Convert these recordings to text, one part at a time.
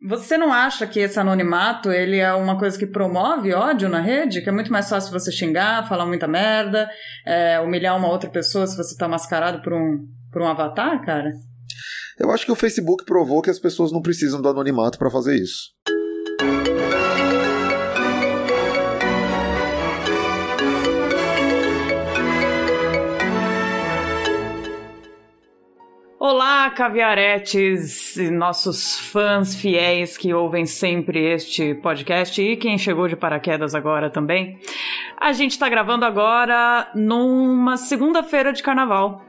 Você não acha que esse anonimato ele é uma coisa que promove ódio na rede? Que é muito mais fácil você xingar, falar muita merda, é, humilhar uma outra pessoa se você tá mascarado por um, por um avatar, cara? Eu acho que o Facebook provou que as pessoas não precisam do anonimato para fazer isso. Caviaretes e nossos fãs fiéis que ouvem sempre este podcast e quem chegou de paraquedas agora também. A gente está gravando agora numa segunda-feira de carnaval.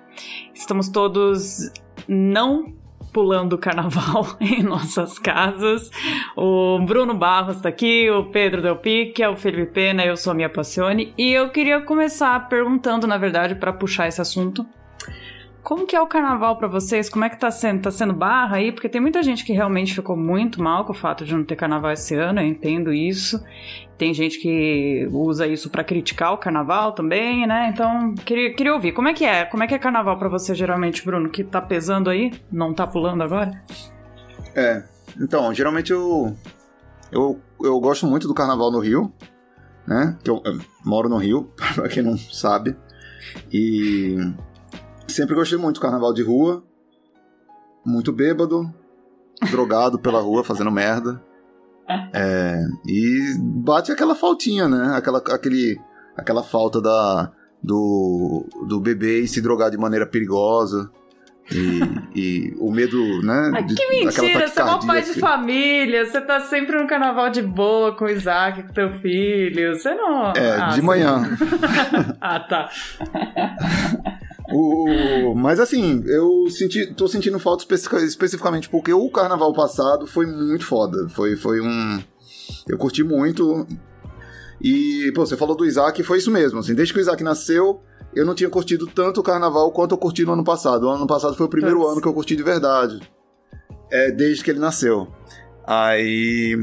Estamos todos não pulando o carnaval em nossas casas. O Bruno Barros está aqui, o Pedro Del Pique, o Felipe Pena, eu sou a Mia Passione. E eu queria começar perguntando, na verdade, para puxar esse assunto como que é o carnaval para vocês? Como é que tá sendo? Tá sendo barra aí? Porque tem muita gente que realmente ficou muito mal com o fato de não ter carnaval esse ano, eu entendo isso. Tem gente que usa isso para criticar o carnaval também, né? Então, queria, queria ouvir. Como é que é? Como é que é carnaval para você geralmente, Bruno? Que tá pesando aí? Não tá pulando agora? É. Então, geralmente eu eu, eu gosto muito do carnaval no Rio, né? Que eu, eu moro no Rio, para quem não sabe. E Sempre gostei muito do carnaval de rua. Muito bêbado, drogado pela rua, fazendo merda. É, e bate aquela faltinha, né? Aquela, aquele, aquela falta da, do, do bebê se drogar de maneira perigosa. E, e o medo, né? Ai, que mentira, você é um pai de família, você tá sempre no carnaval de boa com o Isaac, com teu filho. Você não. É, ah, de manhã. ah, tá. O, mas assim, eu senti, tô sentindo falta especificamente porque o carnaval passado foi muito foda. Foi, foi um. Eu curti muito. E, pô, você falou do Isaac, foi isso mesmo. Assim, desde que o Isaac nasceu, eu não tinha curtido tanto o carnaval quanto eu curti no ano passado. O ano passado foi o primeiro ano que eu curti de verdade. É, desde que ele nasceu. Aí.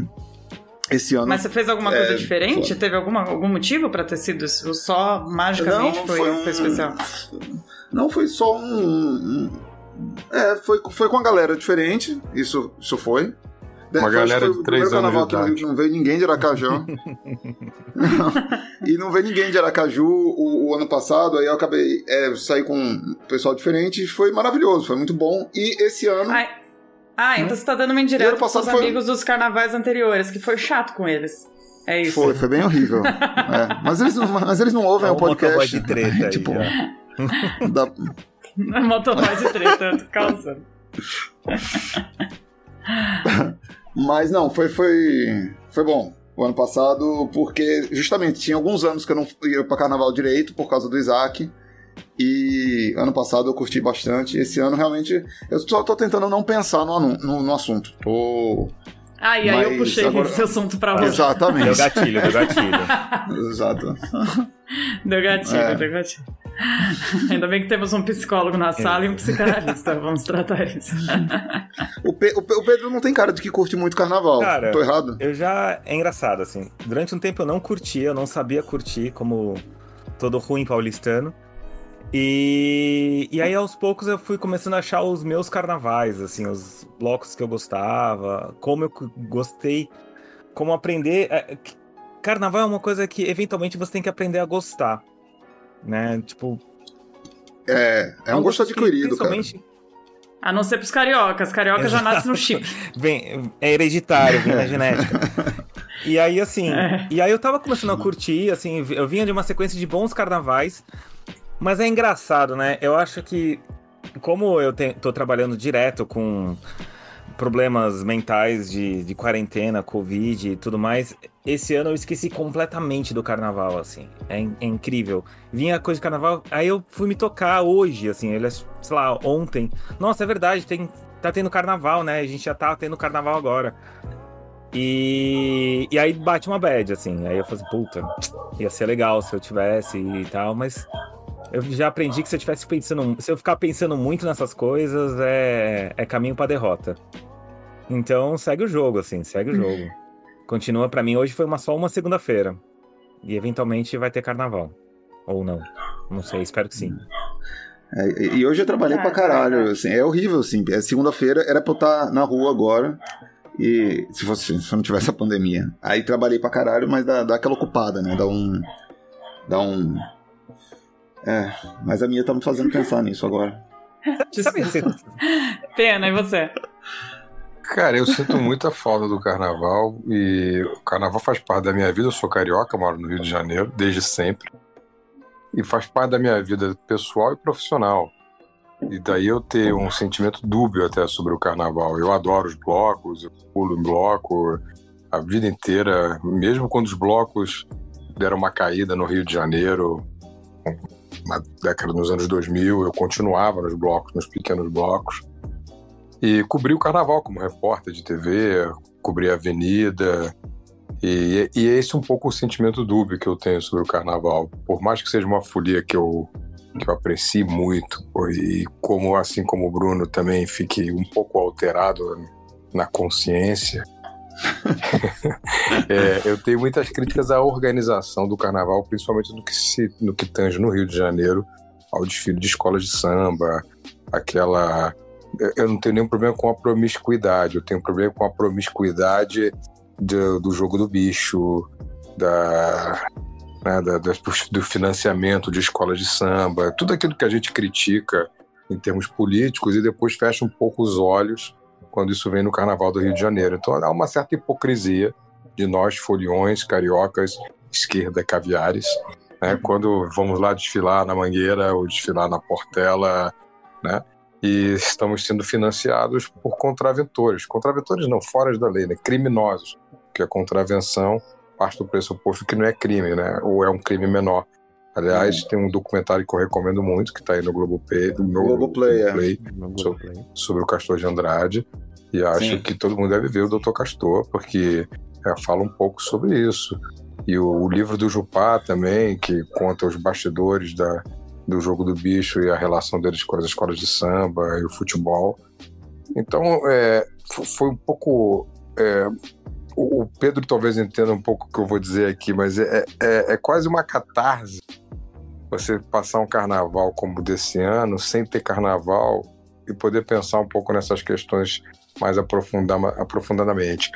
Esse ano. Mas você fez alguma coisa é, diferente? Foi... Teve alguma, algum motivo para ter sido só magicamente não, foi, foi, um... foi especial? Não, foi só um. É, foi, foi com a galera diferente, isso, isso foi. Uma galera de três anos de idade. Não veio ninguém de Aracaju. e não veio ninguém de Aracaju o, o ano passado, aí eu acabei é, sair com um pessoal diferente, foi maravilhoso, foi muito bom. E esse ano... Ai. Ah, então hum? você tá dando uma indireta pros foi... amigos dos carnavais anteriores, que foi chato com eles. É isso. Foi, foi bem horrível. é. mas, eles não, mas eles não ouvem é o podcast. de treta aí, tipo, da... Motoboy de treta, causando. Mas não, foi, foi, foi bom o ano passado, porque justamente tinha alguns anos que eu não ia pra carnaval direito por causa do Isaac. E ano passado eu curti bastante. Esse ano realmente eu só tô tentando não pensar no, no, no assunto. Tô. Ah, e aí eu puxei agora... esse assunto pra você. Exatamente. Deu gatilho, deu gatilho. Exato. Deu gatilho, é. deu gatilho. Ainda bem que temos um psicólogo na sala e um psicanalista. Vamos tratar isso. o, Pe o, Pedro não tem cara de que curte muito carnaval. Cara, Tô errado? Eu já. É engraçado, assim. Durante um tempo eu não curtia, eu não sabia curtir como todo ruim paulistano. E, e aí aos poucos eu fui começando a achar os meus carnavais, assim, os blocos que eu gostava, como eu gostei, como aprender. É, carnaval é uma coisa que eventualmente você tem que aprender a gostar né? Tipo. É, é um gosto adquirido, cara. A não ser pros cariocas. Carioca já nasce no chip. vem, é hereditário, vem na genética. E aí, assim, é. e aí eu tava começando a curtir, assim, eu vinha de uma sequência de bons carnavais, mas é engraçado, né? Eu acho que, como eu te, tô trabalhando direto com problemas mentais de, de quarentena, Covid e tudo mais, esse ano eu esqueci completamente do carnaval, assim. É, é, incrível. Vinha coisa de carnaval, aí eu fui me tocar hoje, assim, ele, sei lá, ontem. Nossa, é verdade, tem, tá tendo carnaval, né? A gente já tá tendo carnaval agora. E, e aí bate uma bad, assim. Aí eu falei, puta, ia ser legal se eu tivesse e tal, mas eu já aprendi que se eu tivesse pensando, se eu ficar pensando muito nessas coisas, é, é caminho para derrota. Então segue o jogo, assim, segue o jogo. Continua para mim. Hoje foi uma, só uma segunda-feira. E eventualmente vai ter carnaval. Ou não. Não sei, espero que sim. É, e hoje eu trabalhei pra caralho, assim, é horrível, assim. É segunda-feira, era pra eu estar na rua agora. E se fosse se não tivesse a pandemia. Aí trabalhei pra caralho, mas dá, dá aquela ocupada, né? Dá um. Dá um. É, mas a minha tá me fazendo pensar nisso agora. Sabe, Pena, e você? Cara, eu sinto muita falta do carnaval e o carnaval faz parte da minha vida. Eu sou carioca, moro no Rio de Janeiro desde sempre. E faz parte da minha vida pessoal e profissional. E daí eu ter um sentimento dúbio até sobre o carnaval. Eu adoro os blocos, eu pulo em bloco a vida inteira, mesmo quando os blocos deram uma caída no Rio de Janeiro, na década dos anos 2000, eu continuava nos blocos, nos pequenos blocos. E cobri o carnaval como repórter de TV, cobri a avenida. E, e esse é um pouco o sentimento dúbio que eu tenho sobre o carnaval. Por mais que seja uma folia que eu, que eu aprecie muito, e como assim como o Bruno também fique um pouco alterado na consciência, é, eu tenho muitas críticas à organização do carnaval, principalmente no que, se, no que tange no Rio de Janeiro, ao desfile de escolas de samba, aquela eu não tenho nenhum problema com a promiscuidade, eu tenho problema com a promiscuidade do, do jogo do bicho, da, né, da, do financiamento de escolas de samba, tudo aquilo que a gente critica em termos políticos e depois fecha um pouco os olhos quando isso vem no Carnaval do Rio de Janeiro. Então há uma certa hipocrisia de nós, foliões, cariocas, esquerda, caviares, né, quando vamos lá desfilar na Mangueira ou desfilar na Portela, né, e estamos sendo financiados por contraventores. Contraventores não, fora da lei, né? criminosos, que a contravenção parte do pressuposto que não é crime, né? ou é um crime menor. Aliás, tem um documentário que eu recomendo muito, que está aí no Globoplay, no Globoplay, Globoplay, é. sobre, sobre, o Castor de Andrade. E acho Sim. que todo mundo deve ver o Dr. Castor, porque é, fala um pouco sobre isso. E o, o livro do Jupá também, que conta os bastidores da, do jogo do bicho e a relação deles com as escolas de samba e o futebol. Então, é, foi um pouco. É, o Pedro talvez entenda um pouco o que eu vou dizer aqui, mas é, é, é quase uma catarse você passar um carnaval como desse ano, sem ter carnaval, e poder pensar um pouco nessas questões mais aprofundadamente.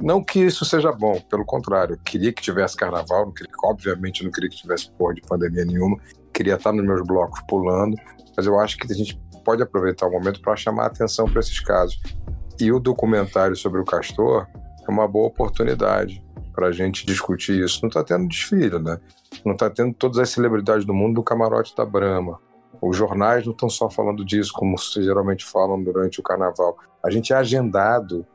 Não que isso seja bom, pelo contrário, queria que tivesse carnaval, não queria, obviamente não queria que tivesse porra de pandemia nenhuma, queria estar nos meus blocos pulando, mas eu acho que a gente pode aproveitar o momento para chamar atenção para esses casos. E o documentário sobre o Castor é uma boa oportunidade para a gente discutir isso. Não está tendo desfile, né? Não está tendo todas as celebridades do mundo do camarote da Brahma. Os jornais não estão só falando disso, como geralmente falam durante o carnaval. A gente é agendado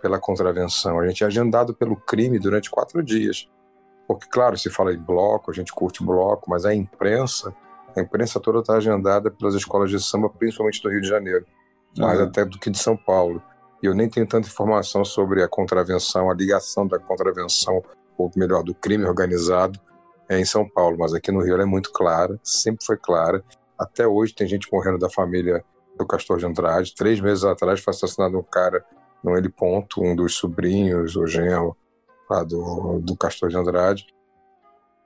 pela contravenção, a gente é agendado pelo crime durante quatro dias. Porque, claro, se fala em bloco, a gente curte bloco, mas a imprensa, a imprensa toda está agendada pelas escolas de samba, principalmente do Rio de Janeiro, mais uhum. até do que de São Paulo. E eu nem tenho tanta informação sobre a contravenção, a ligação da contravenção, ou melhor, do crime organizado é em São Paulo, mas aqui no Rio ela é muito clara, sempre foi clara. Até hoje tem gente morrendo da família do Castor de Andrade. Três meses atrás foi assassinado um cara no Ele Ponto, um dos sobrinhos, o genro, lá do, do Castor de Andrade.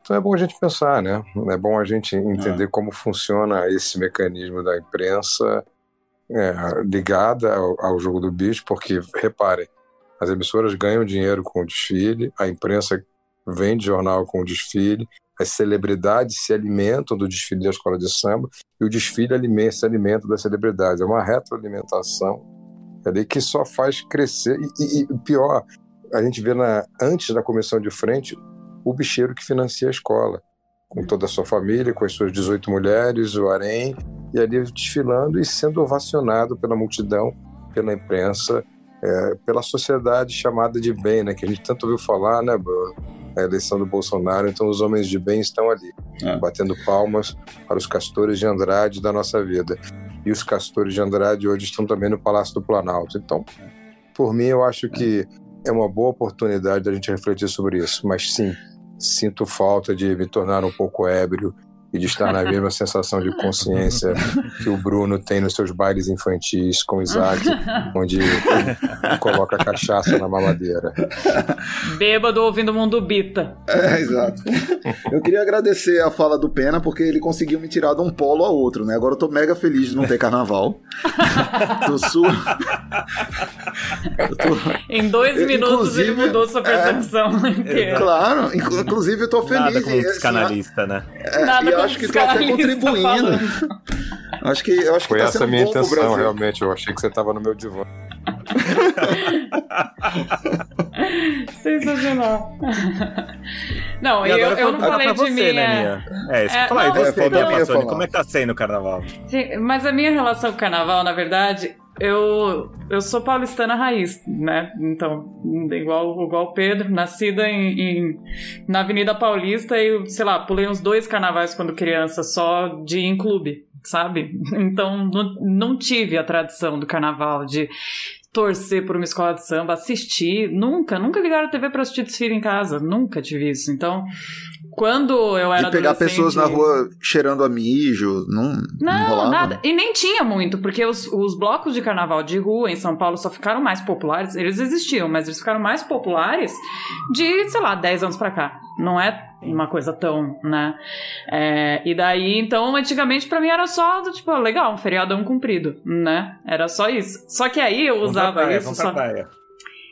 Então é bom a gente pensar, né? É bom a gente entender é. como funciona esse mecanismo da imprensa é, ligada ao, ao, jogo do bicho, porque, reparem, as emissoras ganham dinheiro com o desfile, a imprensa vende jornal com o desfile, as celebridades se alimentam do desfile da escola de samba e o desfile alimenta, se alimenta das celebridades. É uma retroalimentação ali que só faz crescer. E, e pior, a gente vê na, antes da comissão de frente o bicheiro que financia a escola, com toda a sua família, com as suas 18 mulheres, o harém, e ali desfilando e sendo ovacionado pela multidão, pela imprensa, é, pela sociedade chamada de bem, né, que a gente tanto ouviu falar, né, Bruno? A eleição do Bolsonaro, então os homens de bem estão ali, é. batendo palmas para os castores de Andrade da nossa vida. E os castores de Andrade hoje estão também no Palácio do Planalto. Então, por mim, eu acho que é uma boa oportunidade da gente refletir sobre isso. Mas sim, sinto falta de me tornar um pouco ébrio e de estar na mesma sensação de consciência que o Bruno tem nos seus bailes infantis com o Isaac, onde coloca cachaça na mamadeira. Bêbado ouvindo o mundo bita. É, exato. Eu queria agradecer a fala do Pena, porque ele conseguiu me tirar de um polo a outro, né? Agora eu tô mega feliz de não ter carnaval. tô su... tô... Em dois minutos ele mudou sua percepção é... inteira. Claro, inclusive eu tô feliz. Nada como um psicanalista, né? É, Nada eu acho que tô até contribuindo. acho que, eu acho Foi que tá essa a minha intenção, realmente. Eu achei que você tava no meu divã. Sensacional. Não, eu, eu, eu não falei de você, minha. Né, É, isso que eu falar. E você, é, Passoni, como é que tá sendo o carnaval? Mas a minha relação com o carnaval, na verdade, eu, eu sou paulistana raiz, né? Então, igual, igual Pedro, nascida em, em, na Avenida Paulista e, sei lá, pulei uns dois carnavais quando criança só de ir em clube, sabe? Então, não, não tive a tradição do carnaval, de torcer por uma escola de samba, assistir, nunca, nunca ligaram a TV para assistir desfile em casa, nunca tive isso. Então, quando eu era E pegar pessoas na rua cheirando a mijo, não Não, não nada. E nem tinha muito, porque os, os blocos de carnaval de rua em São Paulo só ficaram mais populares, eles existiam, mas eles ficaram mais populares de, sei lá, 10 anos para cá. Não é uma coisa tão, né? É, e daí, então, antigamente para mim era só do tipo, legal, um feriadão cumprido, né? Era só isso. Só que aí eu usava praia, isso só. Praia.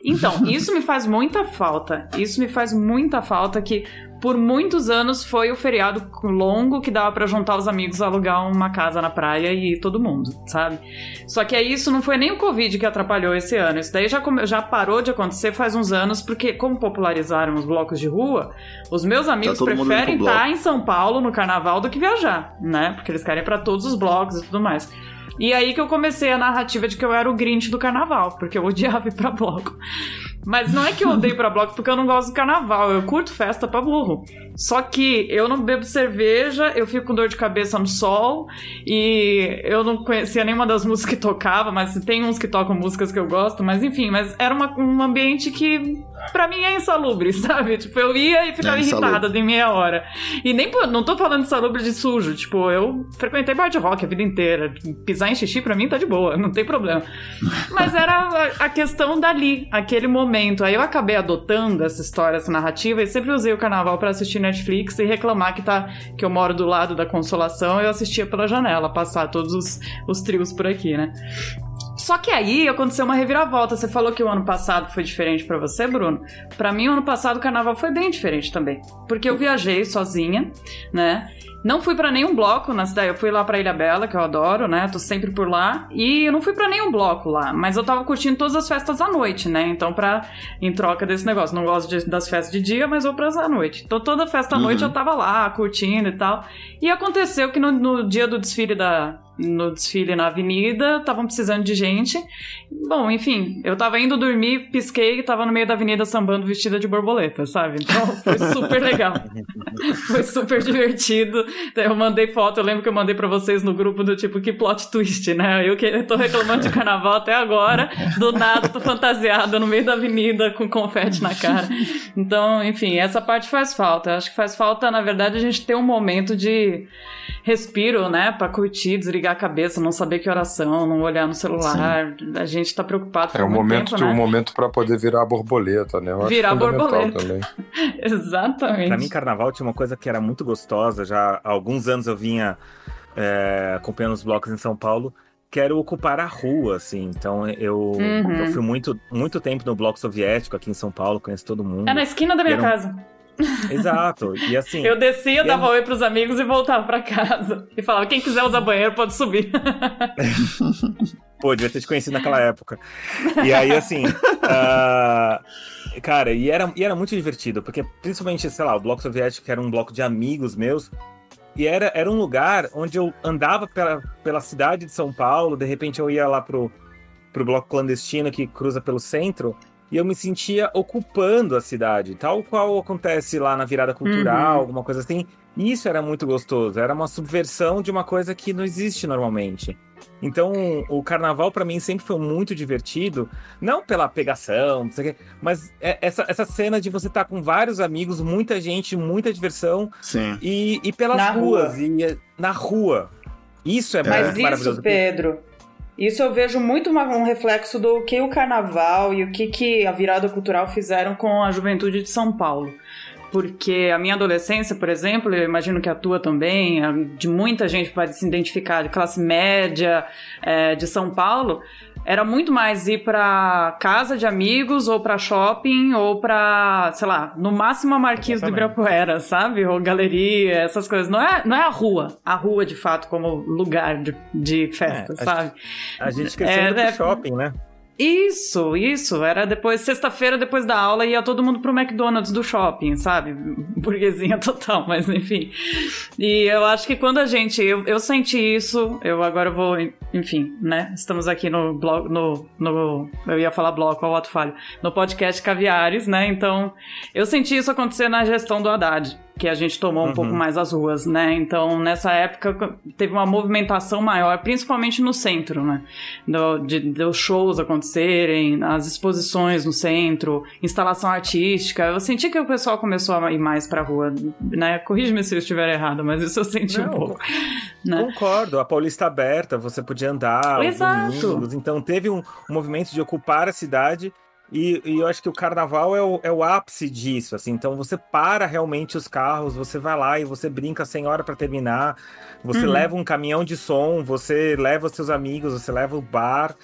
Então, isso me faz muita falta. Isso me faz muita falta que por muitos anos foi o feriado longo que dava para juntar os amigos, alugar uma casa na praia e todo mundo, sabe? Só que aí isso não foi nem o Covid que atrapalhou esse ano. Isso daí já, já parou de acontecer faz uns anos, porque como popularizaram os blocos de rua, os meus amigos tá preferem estar em São Paulo no carnaval do que viajar, né? Porque eles querem para todos os blocos e tudo mais. E aí que eu comecei a narrativa de que eu era o Grinch do carnaval, porque eu odiava ir pra bloco. Mas não é que eu odeio pra bloco porque eu não gosto do carnaval, eu curto festa pra burro. Só que eu não bebo cerveja, eu fico com dor de cabeça no sol e eu não conhecia nenhuma das músicas que tocava, mas tem uns que tocam músicas que eu gosto, mas enfim, mas era uma, um ambiente que pra mim é insalubre, sabe? Tipo, eu ia e ficava é irritada de meia hora. E nem, não tô falando de insalubre de sujo, tipo, eu frequentei bar de rock a vida inteira. Pisar em xixi pra mim tá de boa, não tem problema. Mas era a questão dali, aquele momento. Aí eu acabei adotando essa história, essa narrativa, e sempre usei o carnaval para assistir Netflix e reclamar que, tá, que eu moro do lado da consolação, eu assistia pela janela, passar todos os, os trios por aqui, né? Só que aí aconteceu uma reviravolta. Você falou que o ano passado foi diferente para você, Bruno. Para mim, o ano passado o carnaval foi bem diferente também. Porque eu viajei sozinha, né? Não fui para nenhum bloco na cidade. Eu fui lá para Ilha Bela, que eu adoro, né? Tô sempre por lá. E eu não fui para nenhum bloco lá, mas eu tava curtindo todas as festas à noite, né? Então, pra, em troca desse negócio, não gosto de, das festas de dia, mas vou pras à noite. Então, toda festa à uhum. noite eu tava lá, curtindo e tal. E aconteceu que no, no dia do desfile da, no desfile na avenida, estavam precisando de gente. Bom, enfim, eu tava indo dormir, pisquei e tava no meio da avenida sambando vestida de borboleta, sabe? Então foi super legal. foi super divertido. Eu mandei foto, eu lembro que eu mandei para vocês no grupo do tipo, que plot twist, né? Eu que tô reclamando de carnaval até agora, do nada tô fantasiada no meio da avenida com confete na cara. Então, enfim, essa parte faz falta. Eu acho que faz falta, na verdade, a gente ter um momento de respiro, né, para curtir, desligar a cabeça, não saber que oração, não olhar no celular. Sim. A gente tá preocupado. É um momento, tempo, né? um momento para poder virar borboleta, né? Eu virar borboleta. Também. Exatamente. Para mim, carnaval tinha uma coisa que era muito gostosa. Já há alguns anos eu vinha é, acompanhando os blocos em São Paulo quero ocupar a rua, assim. Então eu, uhum. eu fui muito, muito tempo no bloco soviético aqui em São Paulo, conheço todo mundo. É na esquina da minha casa. Exato. E assim. Eu descia, dava oi pros amigos e voltava para casa. E falava: quem quiser usar banheiro pode subir. Pô, devia ter te conhecido naquela época. E aí, assim. Uh, cara, e era, e era muito divertido, porque principalmente, sei lá, o Bloco Soviético, era um bloco de amigos meus. E era, era um lugar onde eu andava pela, pela cidade de São Paulo, de repente eu ia lá pro, pro bloco clandestino que cruza pelo centro. E eu me sentia ocupando a cidade, tal qual acontece lá na virada cultural, uhum. alguma coisa assim. Isso era muito gostoso, era uma subversão de uma coisa que não existe normalmente. Então, o carnaval para mim sempre foi muito divertido, não pela pegação, não sei o quê, mas é essa, essa cena de você estar tá com vários amigos, muita gente, muita diversão. Sim. E, e pelas na ruas, rua. e na rua. Isso é, é. Mas maravilhoso. Isso, Pedro, isso eu vejo muito um reflexo do que o carnaval e o que, que a virada cultural fizeram com a juventude de São Paulo. Porque a minha adolescência, por exemplo, eu imagino que a tua também, de muita gente pode se identificar, de classe média é, de São Paulo, era muito mais ir para casa de amigos ou para shopping ou para, sei lá, no máximo a Marquise do Ibirapuera, sabe? Ou galeria, essas coisas. Não é, não é a rua, a rua de fato como lugar de, de festa, é, sabe? A gente esqueceu é, do é, shopping, né? Isso, isso. Era depois, sexta-feira, depois da aula, ia todo mundo pro McDonald's do shopping, sabe? Burguesinha total, mas enfim. E eu acho que quando a gente. Eu, eu senti isso, eu agora vou. Enfim, né? Estamos aqui no blog. No, no, eu ia falar bloco, ao outro falho. No podcast Caviares, né? Então, eu senti isso acontecer na gestão do Haddad que a gente tomou um uhum. pouco mais as ruas, né? Então, nessa época, teve uma movimentação maior, principalmente no centro, né? Do, de, dos shows acontecerem, as exposições no centro, instalação artística. Eu senti que o pessoal começou a ir mais pra rua, né? Corrige-me se eu estiver errado, mas isso eu senti Não, um pouco. Né? Concordo, a Paulista aberta, você podia andar Exato. Domingos, então teve um, um movimento de ocupar a cidade e, e, eu acho que o carnaval é o, é o ápice disso, assim. Então você para realmente os carros, você vai lá e você brinca sem hora para terminar. Você uhum. leva um caminhão de som, você leva os seus amigos, você leva o bar,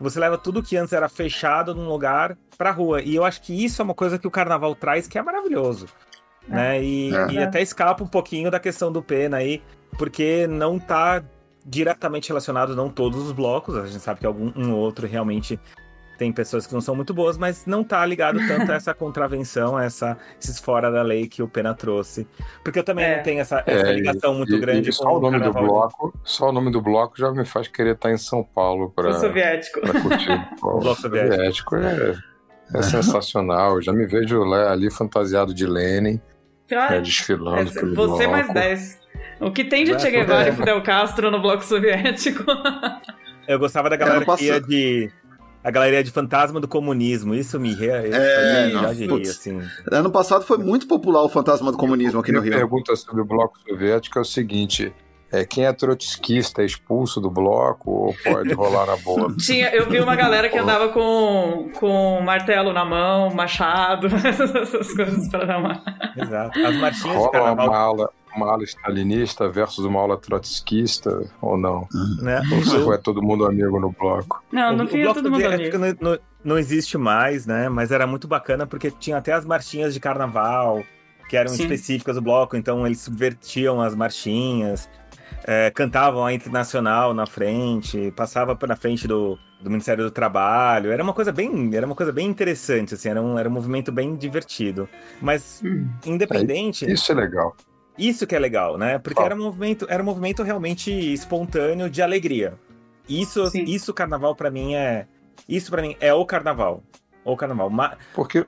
você leva tudo que antes era fechado num lugar pra rua. E eu acho que isso é uma coisa que o carnaval traz que é maravilhoso. É. Né? E, é. e até escapa um pouquinho da questão do pena aí, porque não tá diretamente relacionado, não todos os blocos. A gente sabe que algum um outro realmente tem pessoas que não são muito boas, mas não tá ligado tanto a essa contravenção, a essa, esses fora da lei que o Pena trouxe. Porque eu também é. não tenho essa, essa é, ligação muito e, grande e com só o nome do bloco. Só o nome do bloco já me faz querer estar em São Paulo para soviético. curtir. o bloco soviético. é, é sensacional. Eu já me vejo ali fantasiado de Lenin, ah, né, desfilando. É, você bloco. mais 10. O que tem de Che Guevara e Fidel Castro no bloco soviético? Eu gostava da galera que ia de a galeria de fantasma do comunismo. Isso me ria. É, não, assim. Ano passado foi muito popular o fantasma do comunismo aqui no Rio. A pergunta sobre o bloco soviético é o seguinte: é, quem é trotskista é expulso do bloco ou pode rolar na boa? Tinha, eu vi uma galera que andava com, com martelo na mão, machado, essas coisas para dar uma. Exato. As marchinhas Rola de carnaval. Uma aula, uma ala stalinista versus uma ala trotskista, ou não? Né? Ou é todo mundo amigo no bloco? Não, no fim é todo mundo amigo. Não, não, não, existe mais, né? Mas era muito bacana porque tinha até as marchinhas de carnaval, que eram Sim. específicas do bloco, então eles subvertiam as marchinhas. É, cantavam a internacional na frente, passava na frente do, do Ministério do Trabalho. Era uma coisa bem, era uma coisa bem interessante, assim, era um, era um movimento bem divertido. Mas hum. independente. É, isso é legal. Isso que é legal, né? Porque oh. era um movimento, era um movimento realmente espontâneo de alegria. Isso, isso carnaval para mim é, isso para mim é o carnaval, o carnaval. Porque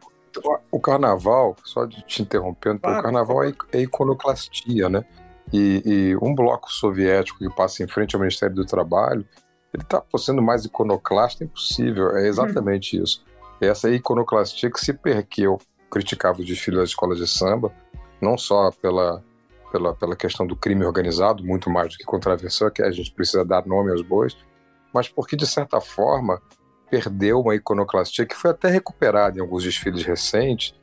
o carnaval, só de te interrompendo, claro, o carnaval é, é iconoclastia, né? E, e, um bloco soviético que passa em frente ao Ministério do Trabalho, ele está sendo mais iconoclasta impossível. É exatamente hum. isso. Essa iconoclastia que se perqueu, criticava o desfile das escolas de samba, não só pela pela, pela questão do crime organizado, muito mais do que contravenção, que a gente precisa dar nome aos bois, mas porque, de certa forma, perdeu uma iconoclastia que foi até recuperada em alguns desfiles recentes,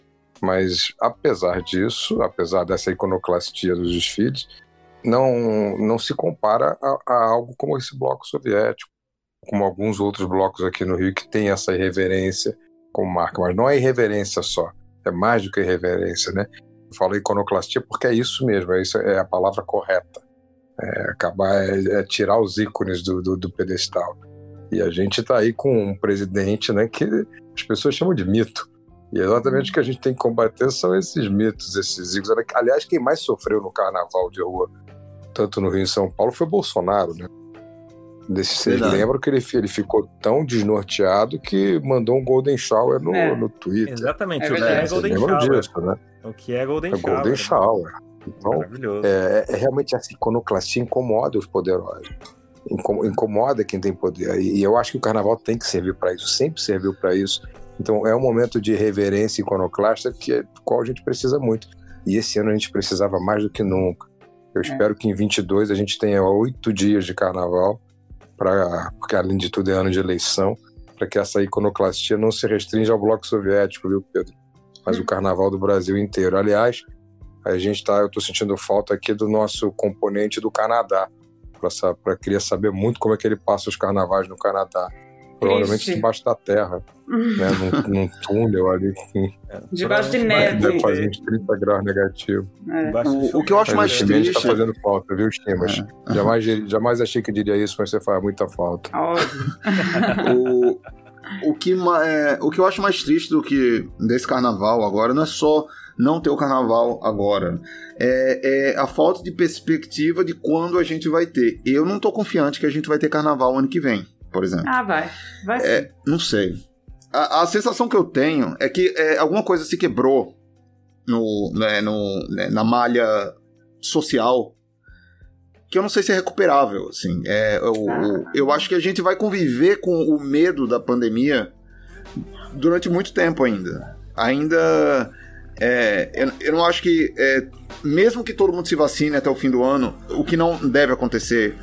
mas apesar disso, apesar dessa iconoclastia dos desfiles, não, não se compara a, a algo como esse bloco soviético, como alguns outros blocos aqui no Rio que tem essa irreverência como marca, mas não é irreverência só, é mais do que irreverência, né? Falo iconoclastia porque é isso mesmo, é, isso, é a palavra correta. É acabar, é, é tirar os ícones do, do, do, pedestal. E a gente está aí com um presidente né, que as pessoas chamam de mito. E exatamente o que a gente tem que combater são esses mitos, esses ícones. Aliás, quem mais sofreu no carnaval de rua, tanto no Rio e em São Paulo, foi Bolsonaro, né? Vocês lembram que ele, ele ficou tão desnorteado que mandou um Golden Shower no, é. no Twitter. Exatamente, é o que é Golden Shower. Disso, né? O que é Golden é Shower. Golden né? Shower. Então, é, é, realmente essa iconoclastia incomoda os poderosos. Incomoda quem tem poder. E eu acho que o carnaval tem que servir para isso, sempre serviu para isso. Então é um momento de reverência iconoclasta que é, qual a gente precisa muito. E esse ano a gente precisava mais do que nunca. Eu é. espero que em 22 a gente tenha oito dias de carnaval, pra, porque além de tudo é ano de eleição, para que essa iconoclastia não se restrinja ao bloco soviético, viu, Pedro? Mas o carnaval do Brasil inteiro. Aliás, a gente tá, eu estou sentindo falta aqui do nosso componente do Canadá, para queria saber muito como é que ele passa os carnavais no Canadá. Provavelmente Triste. debaixo da terra, né? num, num túnel ali. É, debaixo de neve. Deve fazer uns 30 graus negativos. É. O, o, que eu acho mais triste. tá fazendo falta, viu, Chimas? É. Jamais, jamais achei que diria isso, mas você faz muita falta. o, o, que, é, o que eu acho mais triste do que desse carnaval agora não é só não ter o carnaval agora. É, é, a falta de perspectiva de quando a gente vai ter. Eu não tô confiante que a gente vai ter carnaval ano que vem, por exemplo. Ah, vai. Vai sim. É, não sei. A, a, sensação que eu tenho é que é, alguma coisa se quebrou no, né, no, né, na malha social que eu não sei se é recuperável. Assim. É, eu, ah. eu acho que a gente vai conviver com o medo da pandemia durante muito tempo ainda. Ainda é, eu, eu, não acho que, é, mesmo que todo mundo se vacine até o fim do ano, o que não deve acontecer,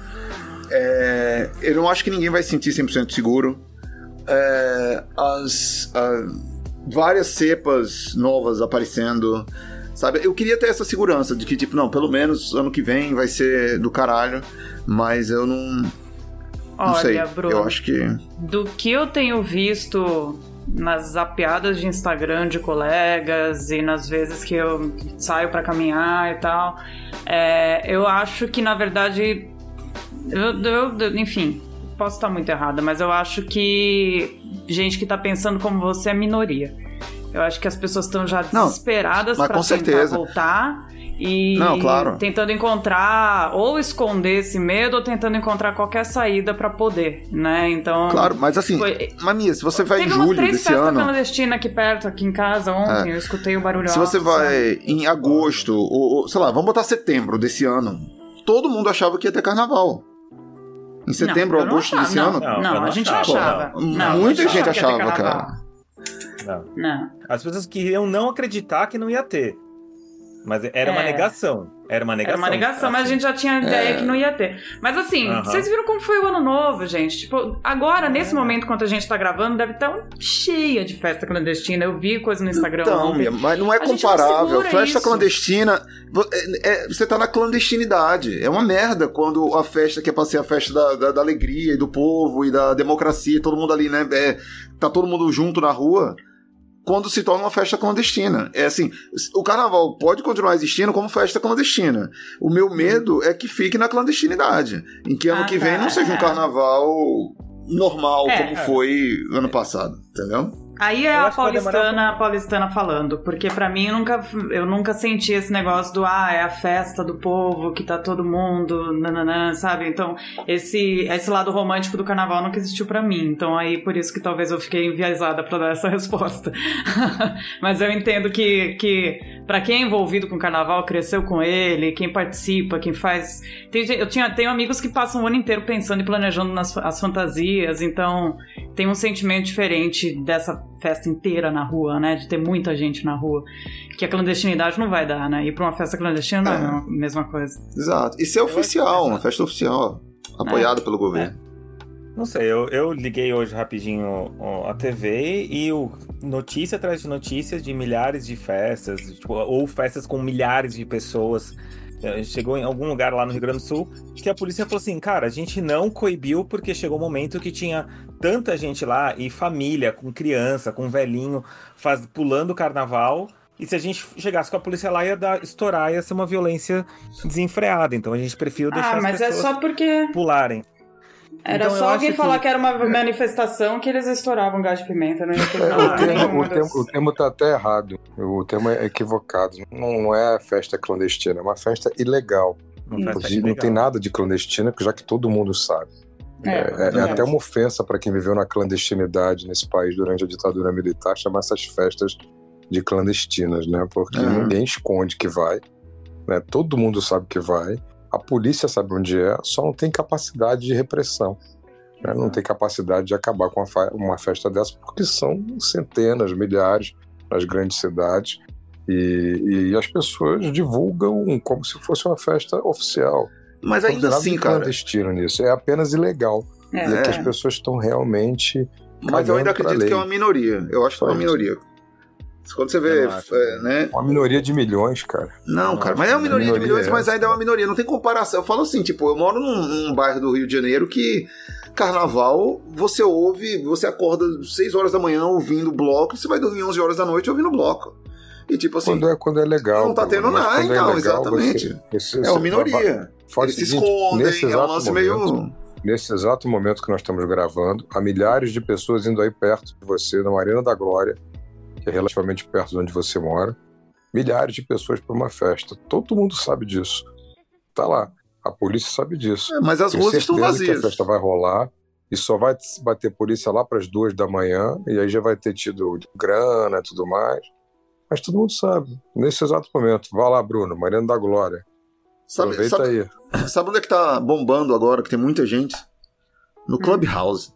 é, eu não acho que ninguém vai se sentir 100% seguro. É, as, várias cepas novas aparecendo, sabe? Eu queria ter essa segurança de que, tipo, não, pelo menos ano que vem vai ser do caralho, mas eu não. Olha, não sei. Bruno, eu acho que. Do que eu tenho visto nas zapeadas de Instagram de colegas e nas vezes que eu saio para caminhar e tal, é, eu acho que na verdade, eu, eu, enfim, posso estar muito errada, mas eu acho que gente que tá pensando como você é minoria. Eu acho que as pessoas estão já desesperadas para tentar voltar e Não, claro. tentando encontrar ou esconder esse medo ou tentando encontrar qualquer saída para poder, né? Então. Claro, mas assim, foi... Mamia, se você vai em julho umas três desse ano. clandestina aqui perto, aqui em casa ontem, é. eu escutei o barulho. Se você vai em agosto, ou, ou, sei lá, vamos botar setembro desse ano, todo mundo achava que ia ter carnaval. Em setembro ou agosto desse não, ano? Não, não, a gente achava. Não, Muita gente achava, cara. Não. não. As pessoas queriam não acreditar que não ia ter. Mas era é. uma negação. Era uma negação. Era uma negação, assim. mas a assim. gente já tinha ideia é. que não ia ter. Mas assim, uhum. vocês viram como foi o ano novo, gente? Tipo, agora, nesse é. momento, enquanto a gente tá gravando, deve estar tá cheia de festa clandestina. Eu vi coisa no Instagram. Então, ontem. mas não é comparável. Não festa isso. clandestina. É, é, você tá na clandestinidade. É uma merda quando a festa que é pra ser a festa da, da, da alegria e do povo e da democracia, todo mundo ali, né? É, tá todo mundo junto na rua quando se torna uma festa clandestina. É assim, o carnaval pode continuar existindo como festa clandestina. O meu medo é que fique na clandestinidade, em que ano ah, que vem não seja um carnaval normal é, como é. foi ano passado, entendeu? Aí é a paulistana, um... paulistana falando, porque para mim eu nunca, eu nunca senti esse negócio do ah, é a festa do povo, que tá todo mundo, nananã, sabe? Então, esse esse lado romântico do carnaval nunca existiu para mim. Então, aí por isso que talvez eu fiquei enviesada para dar essa resposta. Mas eu entendo que que para quem é envolvido com o carnaval, cresceu com ele, quem participa, quem faz, tem, eu tinha tenho amigos que passam o ano inteiro pensando e planejando nas as fantasias, então tem um sentimento diferente dessa festa inteira na rua, né? De ter muita gente na rua. Que a clandestinidade não vai dar, né? Ir pra uma festa clandestina não é, é a mesma coisa. Exato. E ser oficial, uma festa oficial, apoiada é. pelo governo. É. Não sei, eu, eu liguei hoje rapidinho a TV e o notícia atrás de notícias de milhares de festas, tipo, ou festas com milhares de pessoas é, chegou em algum lugar lá no Rio Grande do Sul que a polícia falou assim: cara, a gente não coibiu porque chegou um momento que tinha tanta gente lá e família, com criança, com velhinho, faz, pulando o carnaval. E se a gente chegasse com a polícia lá, ia dar, estourar, ia ser uma violência desenfreada. Então a gente preferiu deixar ah, as pessoas é só porque... pularem. Era então, só alguém falar que... que... era uma manifestação que eles estouravam gás de pimenta, não ia ter é, o, termo, o, termo, o termo tá até errado. O termo é equivocado. Não, não é festa clandestina, é uma festa ilegal. Uma festa ilegal. Não tem nada de clandestina, já que todo mundo sabe. É, é, é, é até uma ofensa para quem viveu na clandestinidade nesse país durante a ditadura militar chamar essas festas de clandestinas, né? Porque uhum. ninguém esconde que vai, né? Todo mundo sabe que vai, a polícia sabe onde é, só não tem capacidade de repressão. Né? Não tem capacidade de acabar com uma festa dessa, porque são centenas, milhares nas grandes cidades e, e as pessoas divulgam como se fosse uma festa oficial. Mas ainda assim, cara. clandestino nisso. É apenas ilegal. É. E é que as pessoas estão realmente. Mas eu ainda acredito que é uma minoria. Eu acho que é uma minoria. Quando você vê, é, né? Uma minoria de milhões, cara. Não, cara, mas é uma minoria, minoria de milhões, é mas ainda é uma minoria. Não tem comparação. Eu falo assim, tipo, eu moro num, num, bairro do Rio de Janeiro que carnaval, você ouve, você acorda 6 horas da manhã ouvindo bloco, você vai dormir 11 horas da noite ouvindo bloco. E tipo assim. Quando é, quando é legal. Não tá tendo nada, então, é legal, exatamente. Você, você, é uma minoria. Fala Eles se escondem, nesse é um lance meio. Nesse exato momento que nós estamos gravando, há milhares de pessoas indo aí perto de você, na Arena da Glória, que é relativamente perto de onde você mora. Milhares de pessoas para uma festa. Todo mundo sabe disso. Tá lá. A polícia sabe disso. É, mas as ruas estão vazias. Que a festa vai rolar e só vai bater polícia lá para as duas da manhã e aí já vai ter tido grana e tudo mais. Mas todo mundo sabe. Nesse exato momento. Vá lá, Bruno, Mariana da Glória. Sabe, Aproveita sabe, aí. Sabe onde é que tá bombando agora, que tem muita gente? No Clubhouse.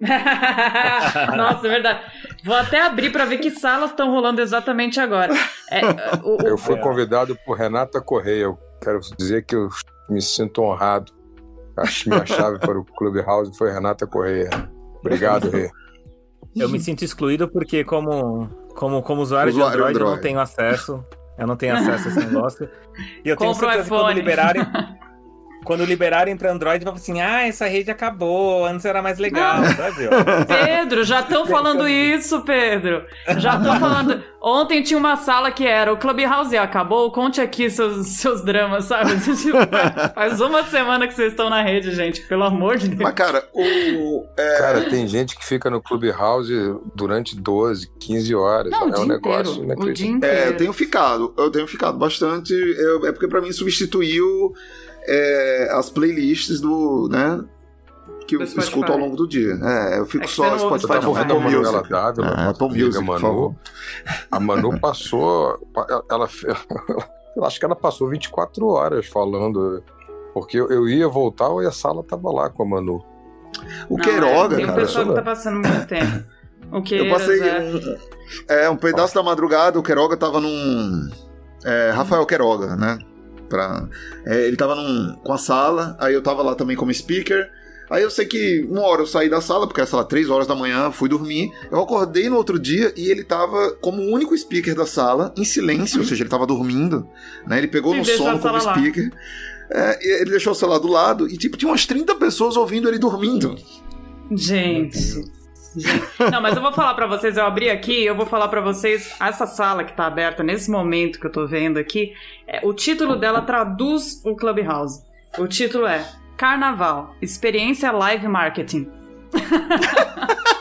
Nossa, é verdade. Vou até abrir para ver que salas estão rolando exatamente agora. É, o, o... Eu fui convidado por Renata Correia. Eu quero dizer que eu me sinto honrado. Acho minha chave para o Clubhouse foi Renata Correia. Obrigado, Rê. Eu me sinto excluído porque, como, como, como usuário, usuário de Android, Android, eu não tenho acesso. Eu não tenho acesso a esse negócio. E eu tenho certeza que quando liberarem. quando liberarem para Android, vai assim: ah, essa rede acabou, antes era mais legal, sabe? Pedro, já estão falando isso, Pedro. Já estão falando. Ontem tinha uma sala que era o Clubhouse acabou, conte aqui seus, seus dramas, sabe? Tipo, faz uma semana que vocês estão na rede, gente, pelo amor de Deus. Mas, cara, o. É... Cara, tem gente que fica no Clubhouse durante 12, 15 horas. Não, é um negócio inteiro, o dia inteiro. É, eu tenho ficado, eu tenho ficado bastante. Eu, é porque para mim substituiu é, as playlists do, né, que eu escuto ao longo do dia. É, eu fico é só Spotify. Eu tava ouvindo a Manu Galatável, é, Apple Music, a Manu, a Manu passou, ela, eu acho que ela passou 24 horas falando, porque eu, ia voltar e a sala tava lá com a Manu. O Não, Queiroga, é, tem um cara. pessoal que tá passando muito tempo. O que eu passei um, é, um pedaço da madrugada, o Queiroga tava num... É, Rafael Queiroga, né? Pra, é, ele tava num, com a sala, aí eu tava lá também como speaker. Aí eu sei que uma hora eu saí da sala, porque era, sei lá, três horas da manhã, fui dormir. Eu acordei no outro dia e ele tava como o único speaker da sala, em silêncio, ou seja, ele tava dormindo, né? Ele pegou no sono como speaker. É, ele deixou o celular do lado e, tipo, tinha umas 30 pessoas ouvindo ele dormindo. Gente. Não, mas eu vou falar para vocês, eu abri aqui, eu vou falar para vocês, essa sala que tá aberta nesse momento que eu tô vendo aqui, é, o título dela traduz o Clubhouse. O título é Carnaval, Experiência Live Marketing.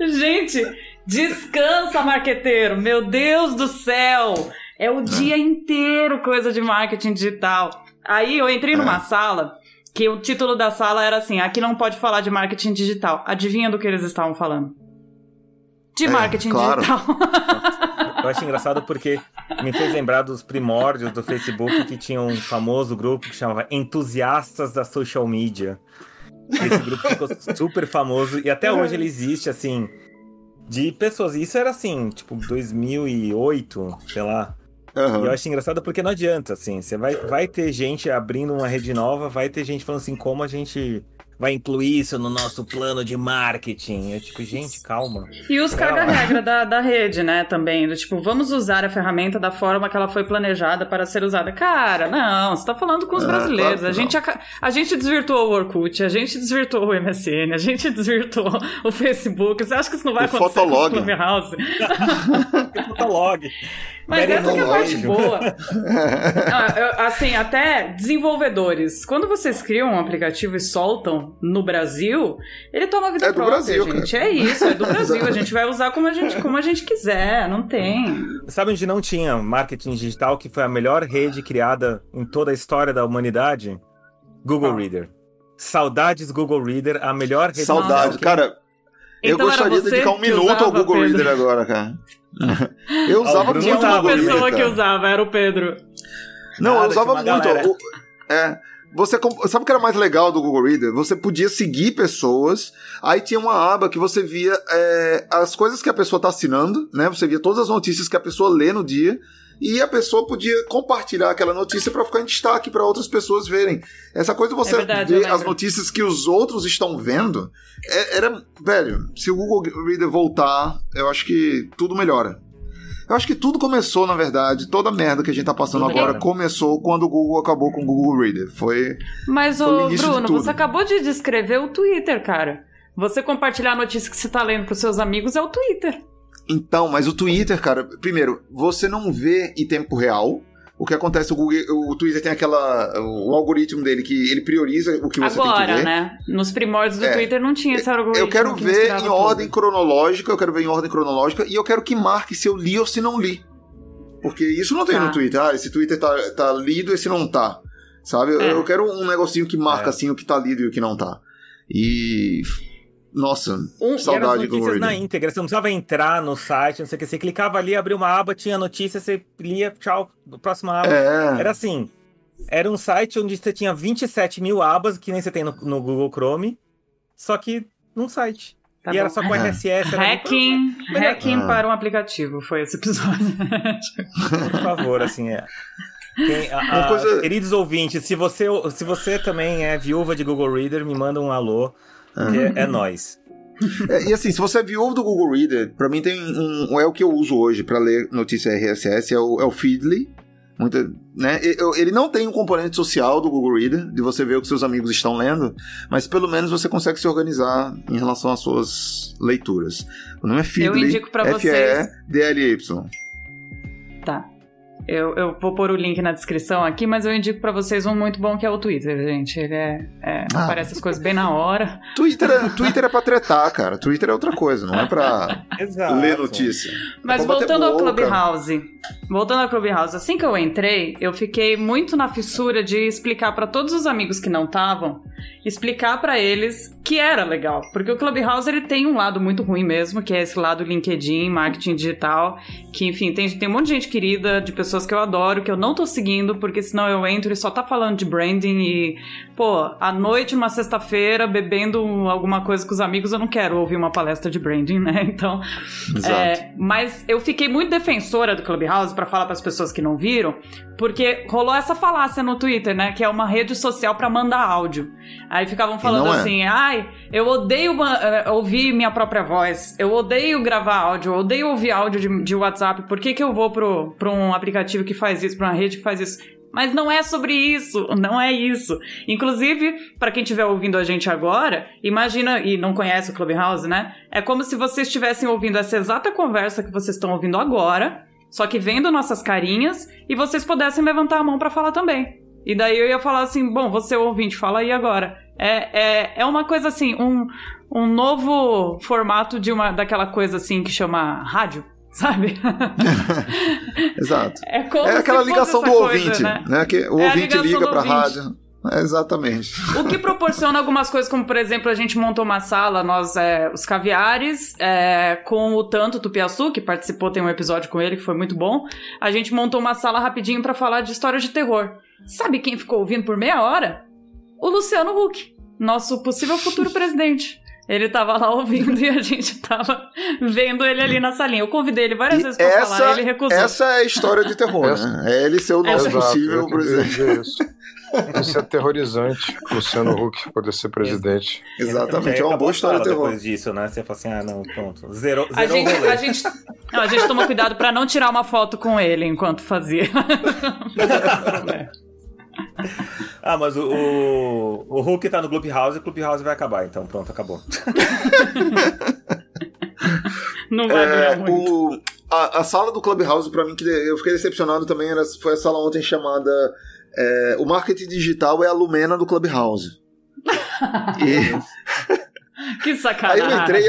Gente, descansa, marqueteiro. Meu Deus do céu. É o dia inteiro coisa de marketing digital. Aí eu entrei numa é. sala que o título da sala era assim: aqui não pode falar de marketing digital. Adivinha do que eles estavam falando? De é, marketing claro. digital. Eu acho engraçado porque me fez lembrar dos primórdios do Facebook que tinha um famoso grupo que chamava Entusiastas da Social Media. Esse grupo ficou super famoso e até hoje ele existe, assim, de pessoas. Isso era assim, tipo, 2008, sei lá. Uhum. E eu acho engraçado porque não adianta, assim. Você vai, vai ter gente abrindo uma rede nova, vai ter gente falando assim, como a gente vai incluir isso no nosso plano de marketing. Eu, tipo, gente, calma. E os caga-regra da, da rede, né, também. Do, tipo, vamos usar a ferramenta da forma que ela foi planejada para ser usada. Cara, não, você tá falando com os é, brasileiros. Claro a, gente, a, a, gente desvirtuou o Orkut, a gente desvirtuou o MSN, a gente desvirtuou o Facebook. Você acha que isso não vai o acontecer Fotolog. com o Clubhouse? Fotolog. Mas essa é a parte boa. Eu, assim, até desenvolvedores. Quando vocês criam um aplicativo e soltam no Brasil, ele toma vida é própria, Brasil, gente. Cara. É isso, é do Brasil. a gente vai usar como a gente, como a gente quiser, não tem. Sabe onde não tinha marketing digital, que foi a melhor rede criada em toda a história da humanidade? Google ah. Reader. Saudades Google Reader, a melhor rede Saudades, cara. Eu então gostaria de dedicar um minuto ao Google Pedro. Reader agora, cara. Eu usava muito o Google Reader. Uma pessoa que usava, era o Pedro. Não, Nada, eu usava muito. O, é, você sabe o que era mais legal do Google Reader? Você podia seguir pessoas, aí tinha uma aba que você via é, as coisas que a pessoa está assinando, né? Você via todas as notícias que a pessoa lê no dia e a pessoa podia compartilhar aquela notícia para ficar em destaque para outras pessoas verem. Essa coisa de você é verdade, ver as notícias que os outros estão vendo, é, era, velho, se o Google Reader voltar, eu acho que tudo melhora. Eu acho que tudo começou, na verdade, toda a merda que a gente tá passando tudo agora começou quando o Google acabou com o Google Reader. Foi. Mas, foi o Bruno, você acabou de descrever o Twitter, cara. Você compartilhar a notícia que você tá lendo pros seus amigos é o Twitter. Então, mas o Twitter, cara, primeiro, você não vê em tempo real o que acontece, o, Google, o Twitter tem aquela. O algoritmo dele que ele prioriza o que você Agora, tem que ver. né? Nos primórdios do é, Twitter não tinha esse algoritmo. Eu quero que ver em tudo. ordem cronológica, eu quero ver em ordem cronológica e eu quero que marque se eu li ou se não li. Porque isso não tem tá. no Twitter. Ah, esse Twitter tá, tá lido, esse não tá. Sabe? É. Eu quero um negocinho que marca é. assim o que tá lido e o que não tá. E nossa, um, saudade do notícias na íntegra, você não precisava entrar no site, não sei o que, você clicava ali, abria uma aba, tinha notícia, você lia, tchau, próxima aba. É. Era assim, era um site onde você tinha 27 mil abas, que nem você tem no, no Google Chrome, só que num site. Tá e bom. era só com RSS. Hacking, muito... hacking ah. para um aplicativo, foi esse episódio. Por favor, assim, é. Quem, a, a, coisa... Queridos ouvintes, se você, se você também é viúva de Google Reader, me manda um alô. Uhum. é nós. É, e assim, se você é viúvo do Google Reader, pra mim tem um. É o que eu uso hoje para ler notícia RSS, é o, é o Feedly. Muita, né? Ele não tem um componente social do Google Reader, de você ver o que seus amigos estão lendo, mas pelo menos você consegue se organizar em relação às suas leituras. O nome é Feedly, F-E-D-L-Y. Tá. Eu, eu vou pôr o link na descrição aqui, mas eu indico para vocês um muito bom que é o Twitter, gente. Ele é. é ah, aparece as coisas bem na hora. Twitter é, Twitter é pra tretar, cara. Twitter é outra coisa, não é pra ler notícia. Mas é voltando ao Clubhouse. Voltando ao Clubhouse, assim que eu entrei, eu fiquei muito na fissura de explicar para todos os amigos que não estavam explicar para eles que era legal. Porque o Clubhouse ele tem um lado muito ruim mesmo, que é esse lado LinkedIn, marketing digital, que enfim, tem, tem um monte de gente querida, de pessoas que eu adoro, que eu não tô seguindo, porque senão eu entro e só tá falando de branding e, pô, à noite, uma sexta-feira, bebendo alguma coisa com os amigos, eu não quero ouvir uma palestra de branding, né? Então, é, mas eu fiquei muito defensora do Clubhouse para falar para as pessoas que não viram, porque rolou essa falácia no Twitter, né? Que é uma rede social para mandar áudio. Aí ficavam falando é. assim: ai, eu odeio uh, ouvir minha própria voz, eu odeio gravar áudio, eu odeio ouvir áudio de, de WhatsApp, por que, que eu vou pro, pro um aplicativo que faz isso, pra uma rede que faz isso? Mas não é sobre isso, não é isso. Inclusive, para quem estiver ouvindo a gente agora, imagina, e não conhece o Clubhouse, né? É como se vocês estivessem ouvindo essa exata conversa que vocês estão ouvindo agora, só que vendo nossas carinhas, e vocês pudessem levantar a mão para falar também. E daí eu ia falar assim, bom, você ouvinte, fala aí agora. É, é, é uma coisa assim, um, um novo formato de uma daquela coisa assim que chama rádio, sabe? Exato. É, é aquela ligação do coisa, ouvinte, né? né? Que o é ouvinte liga pra rádio. É exatamente. O que proporciona algumas coisas, como por exemplo, a gente montou uma sala, nós, é, os caviares, é, com o Tanto Tupiaçu, que participou, tem um episódio com ele que foi muito bom. A gente montou uma sala rapidinho para falar de histórias de terror. Sabe quem ficou ouvindo por meia hora? O Luciano Huck, nosso possível futuro presidente. Ele tava lá ouvindo e a gente tava vendo ele ali na salinha. Eu convidei ele várias e vezes pra essa, falar, ele recusou. Essa é a história de terror, né? É ele ser o nosso possível presidente. Isso é aterrorizante, Luciano Huck poder ser presidente. Exatamente, é uma boa história de terror. Depois disso, né? Você fala assim, ah, não, pronto. Zero, a gente, a gente, não, a gente tomou cuidado pra não tirar uma foto com ele enquanto fazia. ah, mas o, o, o Hulk tá no Clubhouse e o Clubhouse vai acabar, então pronto, acabou. Não vai é, muito. O, a, a, sala do Clubhouse, pra mim, que eu fiquei decepcionado também, era, foi a sala ontem chamada é, O Marketing Digital é a Lumena do Clubhouse. e... que sacanagem. Aí eu entrei,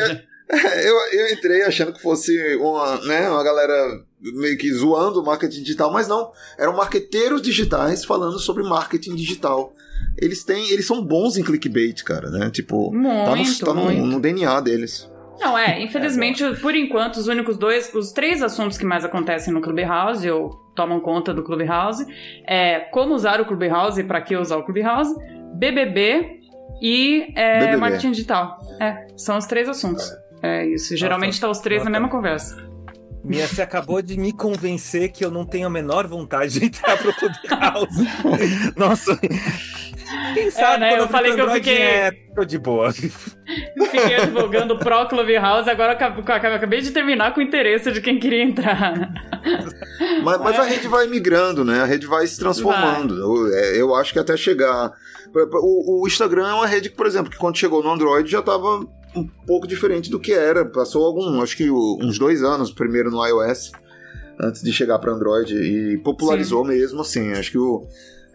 eu, eu entrei achando que fosse uma, né, uma galera meio que zoando o marketing digital, mas não. Eram marqueteiros digitais falando sobre marketing digital. eles têm. Eles são bons em clickbait, cara, né? Tipo, muito, tá, no, tá no, no DNA deles. Não, é, infelizmente, é por enquanto, os únicos dois, os três assuntos que mais acontecem no Clubhouse, ou tomam conta do Clubhouse, é como usar o Clubhouse e para que usar o Clubhouse, BBB e é, BBB. marketing digital. É, são os três assuntos. É isso, geralmente Nossa, tá os três na mesma conversa. Mia, você acabou de me convencer que eu não tenho a menor vontade de entrar pro Clubhouse. Nossa, quem sabe é, né? eu falei que eu fiquei. É, tô de boa. Fiquei advogando pro Clubhouse, agora eu acabei de terminar com o interesse de quem queria entrar. Mas, mas é. a rede vai migrando, né? A rede vai se transformando. Eu, é, eu, acho que até chegar. O, o, Instagram é uma rede que, por exemplo, que quando chegou no Android já estava um pouco diferente do que era. Passou algum, acho que uns dois anos primeiro no iOS antes de chegar para Android e popularizou Sim. mesmo assim. Acho que o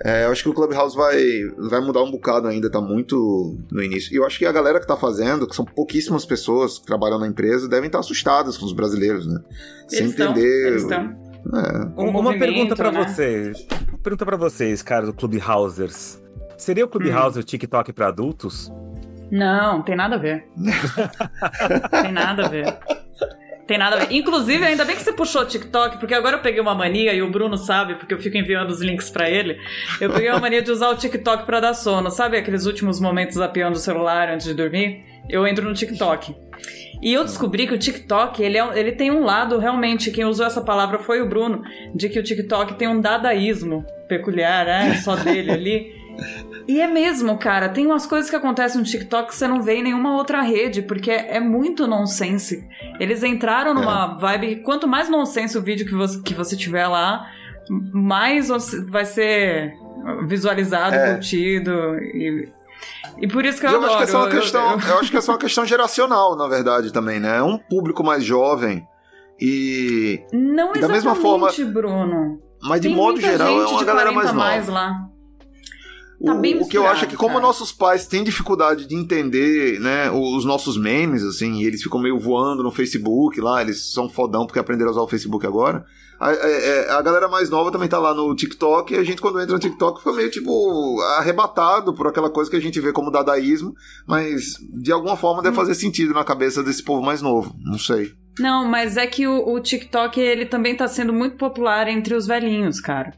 é, eu acho que o Clubhouse vai, vai mudar um bocado ainda, tá muito no início. E eu acho que a galera que tá fazendo, que são pouquíssimas pessoas que trabalham na empresa, devem estar assustadas com os brasileiros, né? Sem entender. Eles estão. É. Uma pergunta para né? vocês. Uma pergunta para vocês, cara, do Clubhousers. Seria o Clubhouse hum. o TikTok para adultos? Não, tem nada a ver. tem nada a ver. Tem nada a ver. Inclusive, ainda bem que você puxou o TikTok, porque agora eu peguei uma mania, e o Bruno sabe, porque eu fico enviando os links para ele. Eu peguei uma mania de usar o TikTok para dar sono. Sabe aqueles últimos momentos zapeando o celular antes de dormir? Eu entro no TikTok. E eu descobri que o TikTok, ele, é, ele tem um lado, realmente, quem usou essa palavra foi o Bruno, de que o TikTok tem um dadaísmo peculiar, é só dele ali. E é mesmo, cara. Tem umas coisas que acontecem no TikTok que você não vê em nenhuma outra rede, porque é, muito nonsense. Eles entraram numa é. vibe. Quanto mais nonsense o vídeo que você, que você tiver lá, mais vai ser visualizado, é. curtido. E, e por isso que eu, eu adoro. Acho que é uma questão, eu, eu... eu acho que essa é uma questão geracional, na verdade, também, né? É um público mais jovem. E. Não e da mesma forma, Bruno. Mas de Tem modo geral é uma galera mais nova. Mais lá. Tá o, o, que eu acho é que como cara. nossos pais têm dificuldade de entender, né, os nossos memes, assim, e eles ficam meio voando no Facebook lá, eles são fodão porque aprenderam a usar o Facebook agora. A, a, é, é, a, galera mais nova também tá lá no TikTok e a gente quando entra no TikTok fica meio tipo arrebatado por aquela coisa que a gente vê como dadaísmo, mas de alguma forma deve hum. fazer sentido na cabeça desse povo mais novo, não sei. Não, mas é que o, o TikTok ele também tá sendo muito popular entre os velhinhos, cara.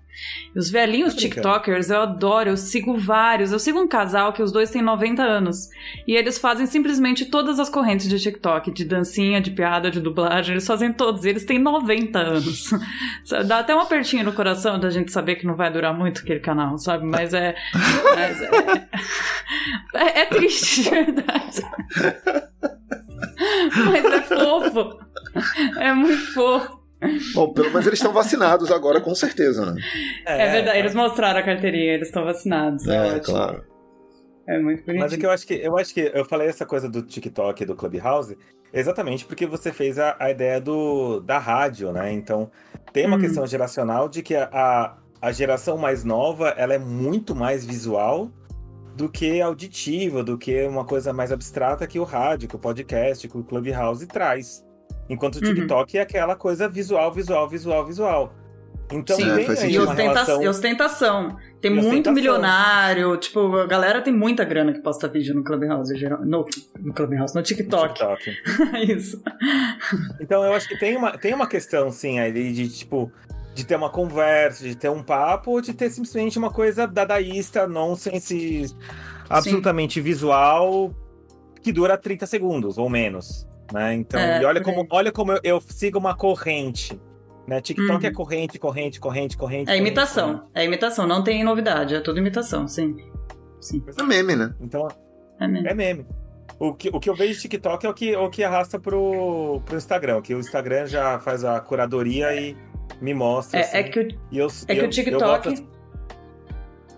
Os velhinhos TikTokers eu adoro, eu sigo vários. Eu sigo um casal que os dois têm 90 anos. E eles fazem simplesmente todas as correntes de TikTok, de dancinha, de piada, de dublagem. Eles fazem todos. E eles têm 90 anos. Dá até um apertinho no coração da gente saber que não vai durar muito aquele canal, sabe? Mas é. Mas é, é, é triste, de verdade. Mas é fofo. É muito fofo. Bom, pelo menos eles estão vacinados agora, com certeza, né? É, é verdade, eles mostraram a carteirinha, eles estão vacinados. É, é claro. É muito bonitinho. Mas é que eu acho que eu acho que eu falei essa coisa do TikTok e do Clubhouse exatamente porque você fez a, a ideia do, da rádio, né? Então tem uma hum. questão geracional de que a, a geração mais nova ela é muito mais visual do que auditiva, do que uma coisa mais abstrata que o rádio, que o podcast, que o Clubhouse traz. Enquanto o uhum. TikTok uhum. é aquela coisa visual, visual, visual, visual. Então Sim, tem aí e ostenta relação... ostentação. Tem e muito ostentação. milionário, tipo, a galera tem muita grana que posta vídeo no Clubhouse, no, no Clubhouse, no TikTok. No TikTok. Isso. Então eu acho que tem uma, tem uma questão, sim, aí de, tipo, de ter uma conversa, de ter um papo, ou de ter simplesmente uma coisa dadaísta, nonsense, absolutamente sim. visual, que dura 30 segundos ou menos. Né? Então, é, e olha como, olha como eu, eu, sigo uma corrente. Né? TikTok é uhum. é corrente, corrente, corrente, corrente. É imitação. Corrente. É imitação, não tem novidade, é tudo imitação, sim. sim. É meme, né? Então, é meme. É meme. O que, o que eu vejo de TikTok é o que, o que arrasta pro, pro Instagram, que o Instagram já faz a curadoria e me mostra. É, assim, é que o, eu, é que o TikTok. Eu, eu,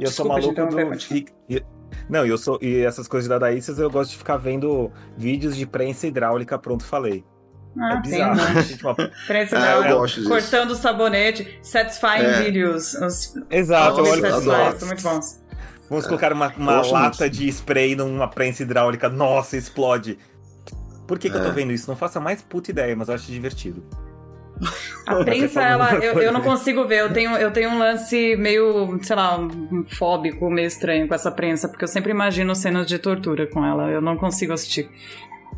eu sou maluco do. Não, eu sou. E essas coisas da Daícias eu gosto de ficar vendo vídeos de prensa hidráulica, pronto, falei. Ah, é bizarro. Tem, né? Prensa é, eu gosto cortando o sabonete, satisfying é. videos. Os... Exato, eu olho satisfying, são muito bons. Vamos colocar uma, uma lata muito. de spray numa prensa hidráulica, nossa, explode. Por que, que é. eu tô é. vendo isso? Não faço a mais puta ideia, mas eu acho divertido. A prensa, ela, eu, eu não consigo ver. Eu tenho, eu tenho um lance meio, sei lá, um fóbico, meio estranho com essa prensa, porque eu sempre imagino cenas de tortura com ela. Eu não consigo assistir.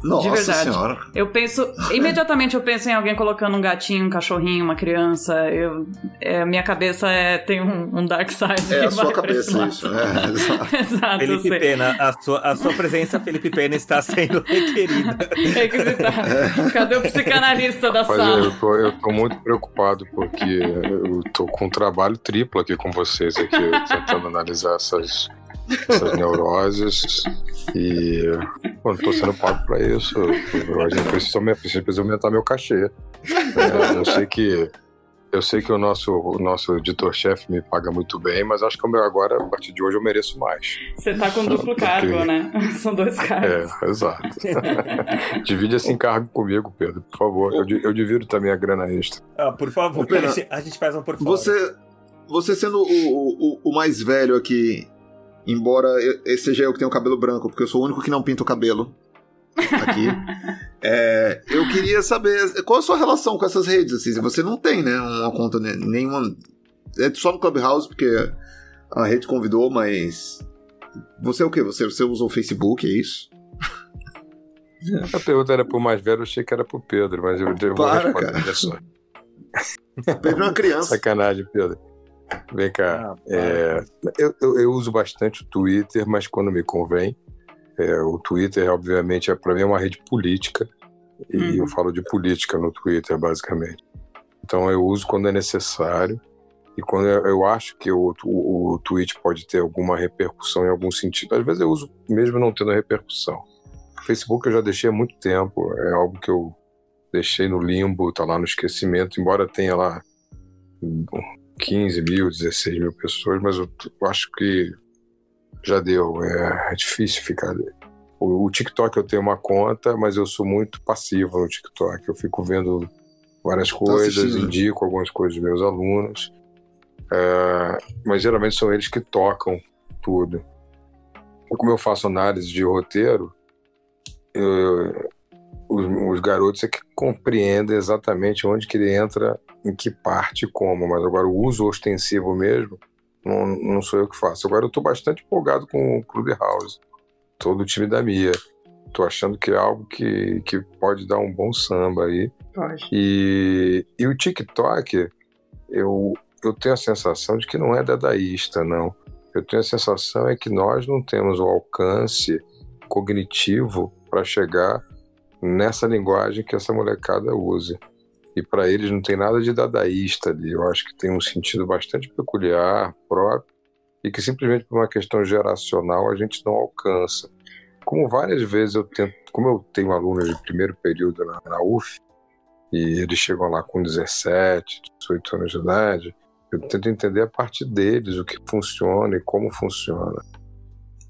Nossa de verdade. senhora. Eu penso. Imediatamente eu penso em alguém colocando um gatinho, um cachorrinho, uma criança. Eu, é, minha cabeça é, tem um, um dark side. É que a sua cabeça isso. É, exato. Exato, Felipe sei. Pena, a sua, a sua presença, Felipe Pena, está sendo requerida. Requisitar. Cadê o psicanalista da Mas sala? eu tô, eu tô muito preocupado porque eu tô com um trabalho triplo aqui com vocês aqui, tentando analisar essas, essas neuroses e pô, não tô sendo pago pra isso. Eu, a gente precisa, aumentar- precisa aumentar meu cachê. É, eu sei que eu sei que o nosso, o nosso editor-chefe me paga muito bem, mas acho que o meu agora, a partir de hoje, eu mereço mais. Você tá com duplo Porque- cargo, né? São dois cargos. É, exato. Divide esse encargo comigo, Pedro, por favor. Eu, eu divido também a grana extra. Ah, por favor, Pena, a gente- faz um por fora. Você, você sendo o, o, o mais velho aqui, embora eu- esse seja eu que tenho cabelo branco, porque eu sou o único que não pinta o cabelo aqui, é, eu queria saber qual a sua relação com essas redes. Assim, você não tem, né, uma conta ne- nenhuma. É só no Clubhouse, porque a rede convidou, mas. Você é o quê? Você, você usa o Facebook, é isso? A pergunta era pro mais velho, eu achei que era pro Pedro, mas eu, eu vou Para, responder. cara. Só. Pedro é uma criança. Sacanagem, Pedro. Vem cá. Ah, É, eu, eu- eu uso bastante o Twitter, mas quando me convém. É, o Twitter, obviamente, é, para mim é uma rede política. E Uhum. eu falo de política no Twitter, basicamente. Então eu uso quando é necessário. E quando eu, eu acho que o, o, o tweet pode ter alguma repercussão em algum sentido. Às vezes eu uso mesmo não tendo repercussão. O Facebook eu já deixei há muito tempo. É algo que eu deixei no limbo, tá lá no esquecimento, embora tenha lá 15 mil, 16 mil pessoas, mas eu acho que já deu. É, é difícil ficar. O, o TikTok eu tenho uma conta, mas eu sou muito passivo no TikTok. Eu fico vendo várias coisas, assistindo. indico algumas coisas dos meus alunos, É, mas geralmente são eles que tocam tudo. Como eu faço análise de roteiro, eu- os, os garotos é que compreendem exatamente onde que ele entra, em que parte e como, mas agora o uso ostensivo mesmo, não, não sou eu que faço. Agora eu estou bastante empolgado com o Clubhouse, todo o time da Mia. Estou achando que é algo que, que pode dar um bom samba aí. Pode. E, e o TikTok, eu, eu tenho a sensação de que não é dadaísta, não. Eu tenho a sensação é que nós não temos o alcance cognitivo para chegar nessa linguagem que essa molecada usa. E para eles não tem nada de dadaísta ali. Eu acho que tem um sentido bastante peculiar, próprio, e que simplesmente por uma questão geracional a gente não alcança. Como várias vezes eu tento, como eu tenho alunos de primeiro período na, na UF, e eles chegam lá com 17, 18 anos de idade, eu tento entender a partir deles o que funciona e como funciona.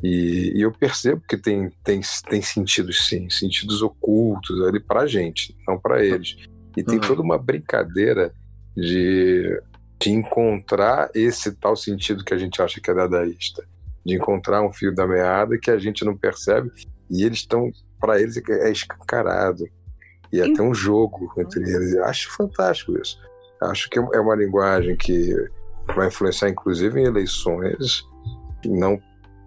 E, e eu percebo que tem, tem, tem sentidos sim, sentidos ocultos ali pra gente, não para eles. E tem Uhum. toda uma brincadeira de, de encontrar esse tal sentido que a gente acha que é dadaísta. De encontrar um fio da meada que a gente não percebe e eles estão, para eles, é escancarado. E é até um jogo entre eles. Eu acho fantástico isso. Acho que é uma linguagem que vai influenciar, inclusive, em eleições. Não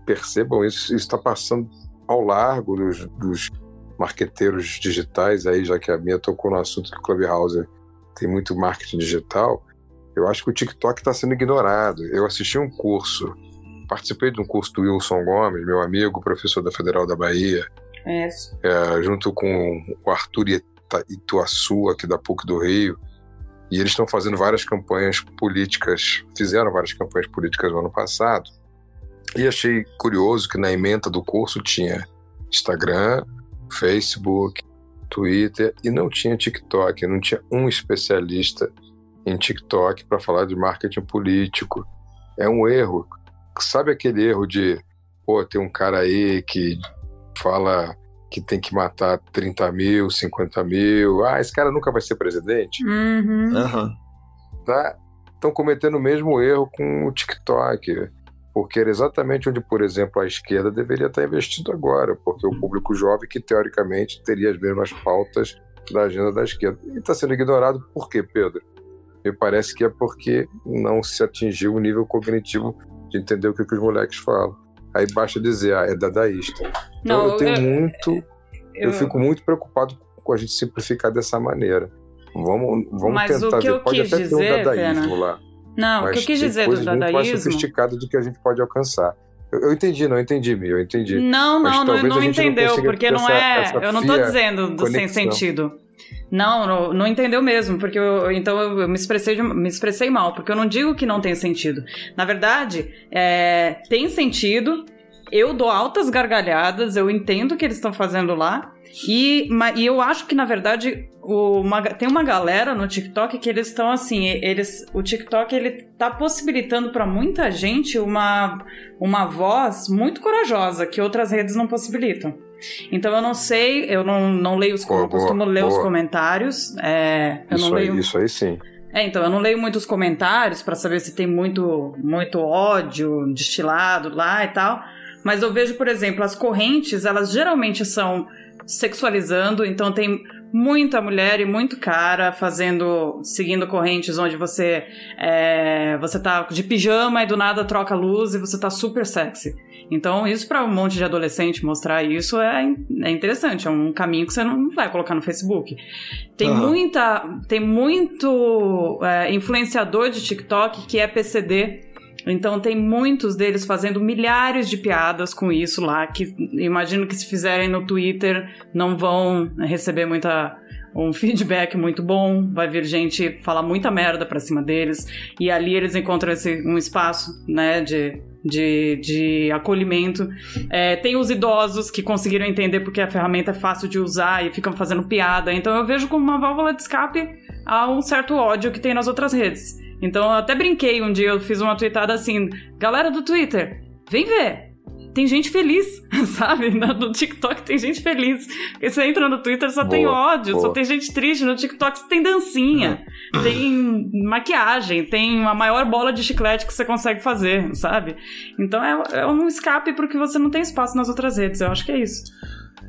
percebam isso. Isso está passando ao largo dos, dos marqueteiros digitais aí, já que a minha tocou no assunto que o Clubhouse tem muito marketing digital. Eu acho que o TikTok está sendo ignorado. Eu assisti um curso, participei de um curso do Wilson Gomes, meu amigo, professor da Federal da Bahia, É, é, junto com o Arthur Ituaçu, aqui da PUC do Rio, e eles estão fazendo várias campanhas políticas, fizeram várias campanhas políticas no ano passado, e achei curioso que na ementa do curso tinha Instagram, Facebook, Twitter, e não tinha TikTok, não tinha um especialista em TikTok para falar de marketing político. É um erro. Sabe aquele erro de, pô, tem um cara aí que fala que tem que matar 30 mil, 50 mil. Ah, esse cara nunca vai ser presidente. Uhum. Aham. Tá? Estão cometendo o mesmo erro com o TikTok. Porque era exatamente onde, por exemplo, a esquerda deveria estar investindo agora. Porque o público jovem, que teoricamente teria as mesmas pautas da agenda da esquerda. E está sendo ignorado por quê, Pedro? Me parece que é porque não se atingiu o nível cognitivo de entender o que, que os moleques falam. Aí basta dizer, ah, é dadaísta. Então não, eu tenho eu, muito. Eu... eu... fico muito preocupado com a gente simplificar dessa maneira. Vamos, vamos mas tentar o que ver. Eu pode quis até dizer, ter um dadaísmo Pena. lá. Não, o que eu quis dizer do dadaísmo. Muito mais sofisticado do que a gente pode alcançar. Eu, entendi, não entendi, Mi, eu entendi. Não, não, não, não entendeu, não porque não é. eu não tô dizendo do conexão. sem sentido. Não, não, não, entendeu mesmo, porque eu, então eu, me, expressei de, me expressei mal, porque eu não digo que não tem sentido. Na verdade, é, tem sentido, eu dou altas gargalhadas, eu entendo o que eles estão fazendo lá, e, e eu acho que, na verdade, o, uma, tem uma galera no TikTok que eles estão assim, eles, o TikTok ele tá possibilitando para muita gente uma, uma voz muito corajosa que outras redes não possibilitam. Então eu não sei, eu não, não leio os, boa, costumo boa, ler boa. os comentários. É, eu isso não leio. Aí, isso aí sim. É, então eu não leio muitos comentários para saber se tem muito, muito ódio destilado lá e tal. Mas eu vejo, por exemplo, as correntes, elas geralmente são sexualizando, então tem muita mulher e muito cara fazendo, seguindo correntes onde você é, você tá de pijama e do nada troca a luz e você tá super sexy. Então, isso para um monte de adolescente mostrar isso é, é interessante, é um caminho que você não vai colocar no Facebook. Tem uhum. muita, tem muito é, influenciador de TikTok que é PCD então tem muitos deles fazendo milhares de piadas com isso lá, que imagino que se fizerem no Twitter não vão receber muita um feedback muito bom, vai vir gente falar muita merda pra cima deles, e ali eles encontram esse, um espaço, né, de, de, de acolhimento. É, tem os idosos que conseguiram entender porque a ferramenta é fácil de usar e ficam fazendo piada, então eu vejo como uma válvula de escape a um certo ódio que tem nas outras redes. Então eu até brinquei um dia, eu fiz uma tweetada assim: galera do Twitter, vem ver. Tem gente feliz, sabe? No TikTok tem gente feliz. E você entra no Twitter só boa, tem ódio, boa. só tem gente triste. No TikTok tem dancinha, uhum. tem maquiagem, tem a maior bola de chiclete que você consegue fazer, sabe? Então é, é um escape porque você não tem espaço nas outras redes. Eu acho que é isso.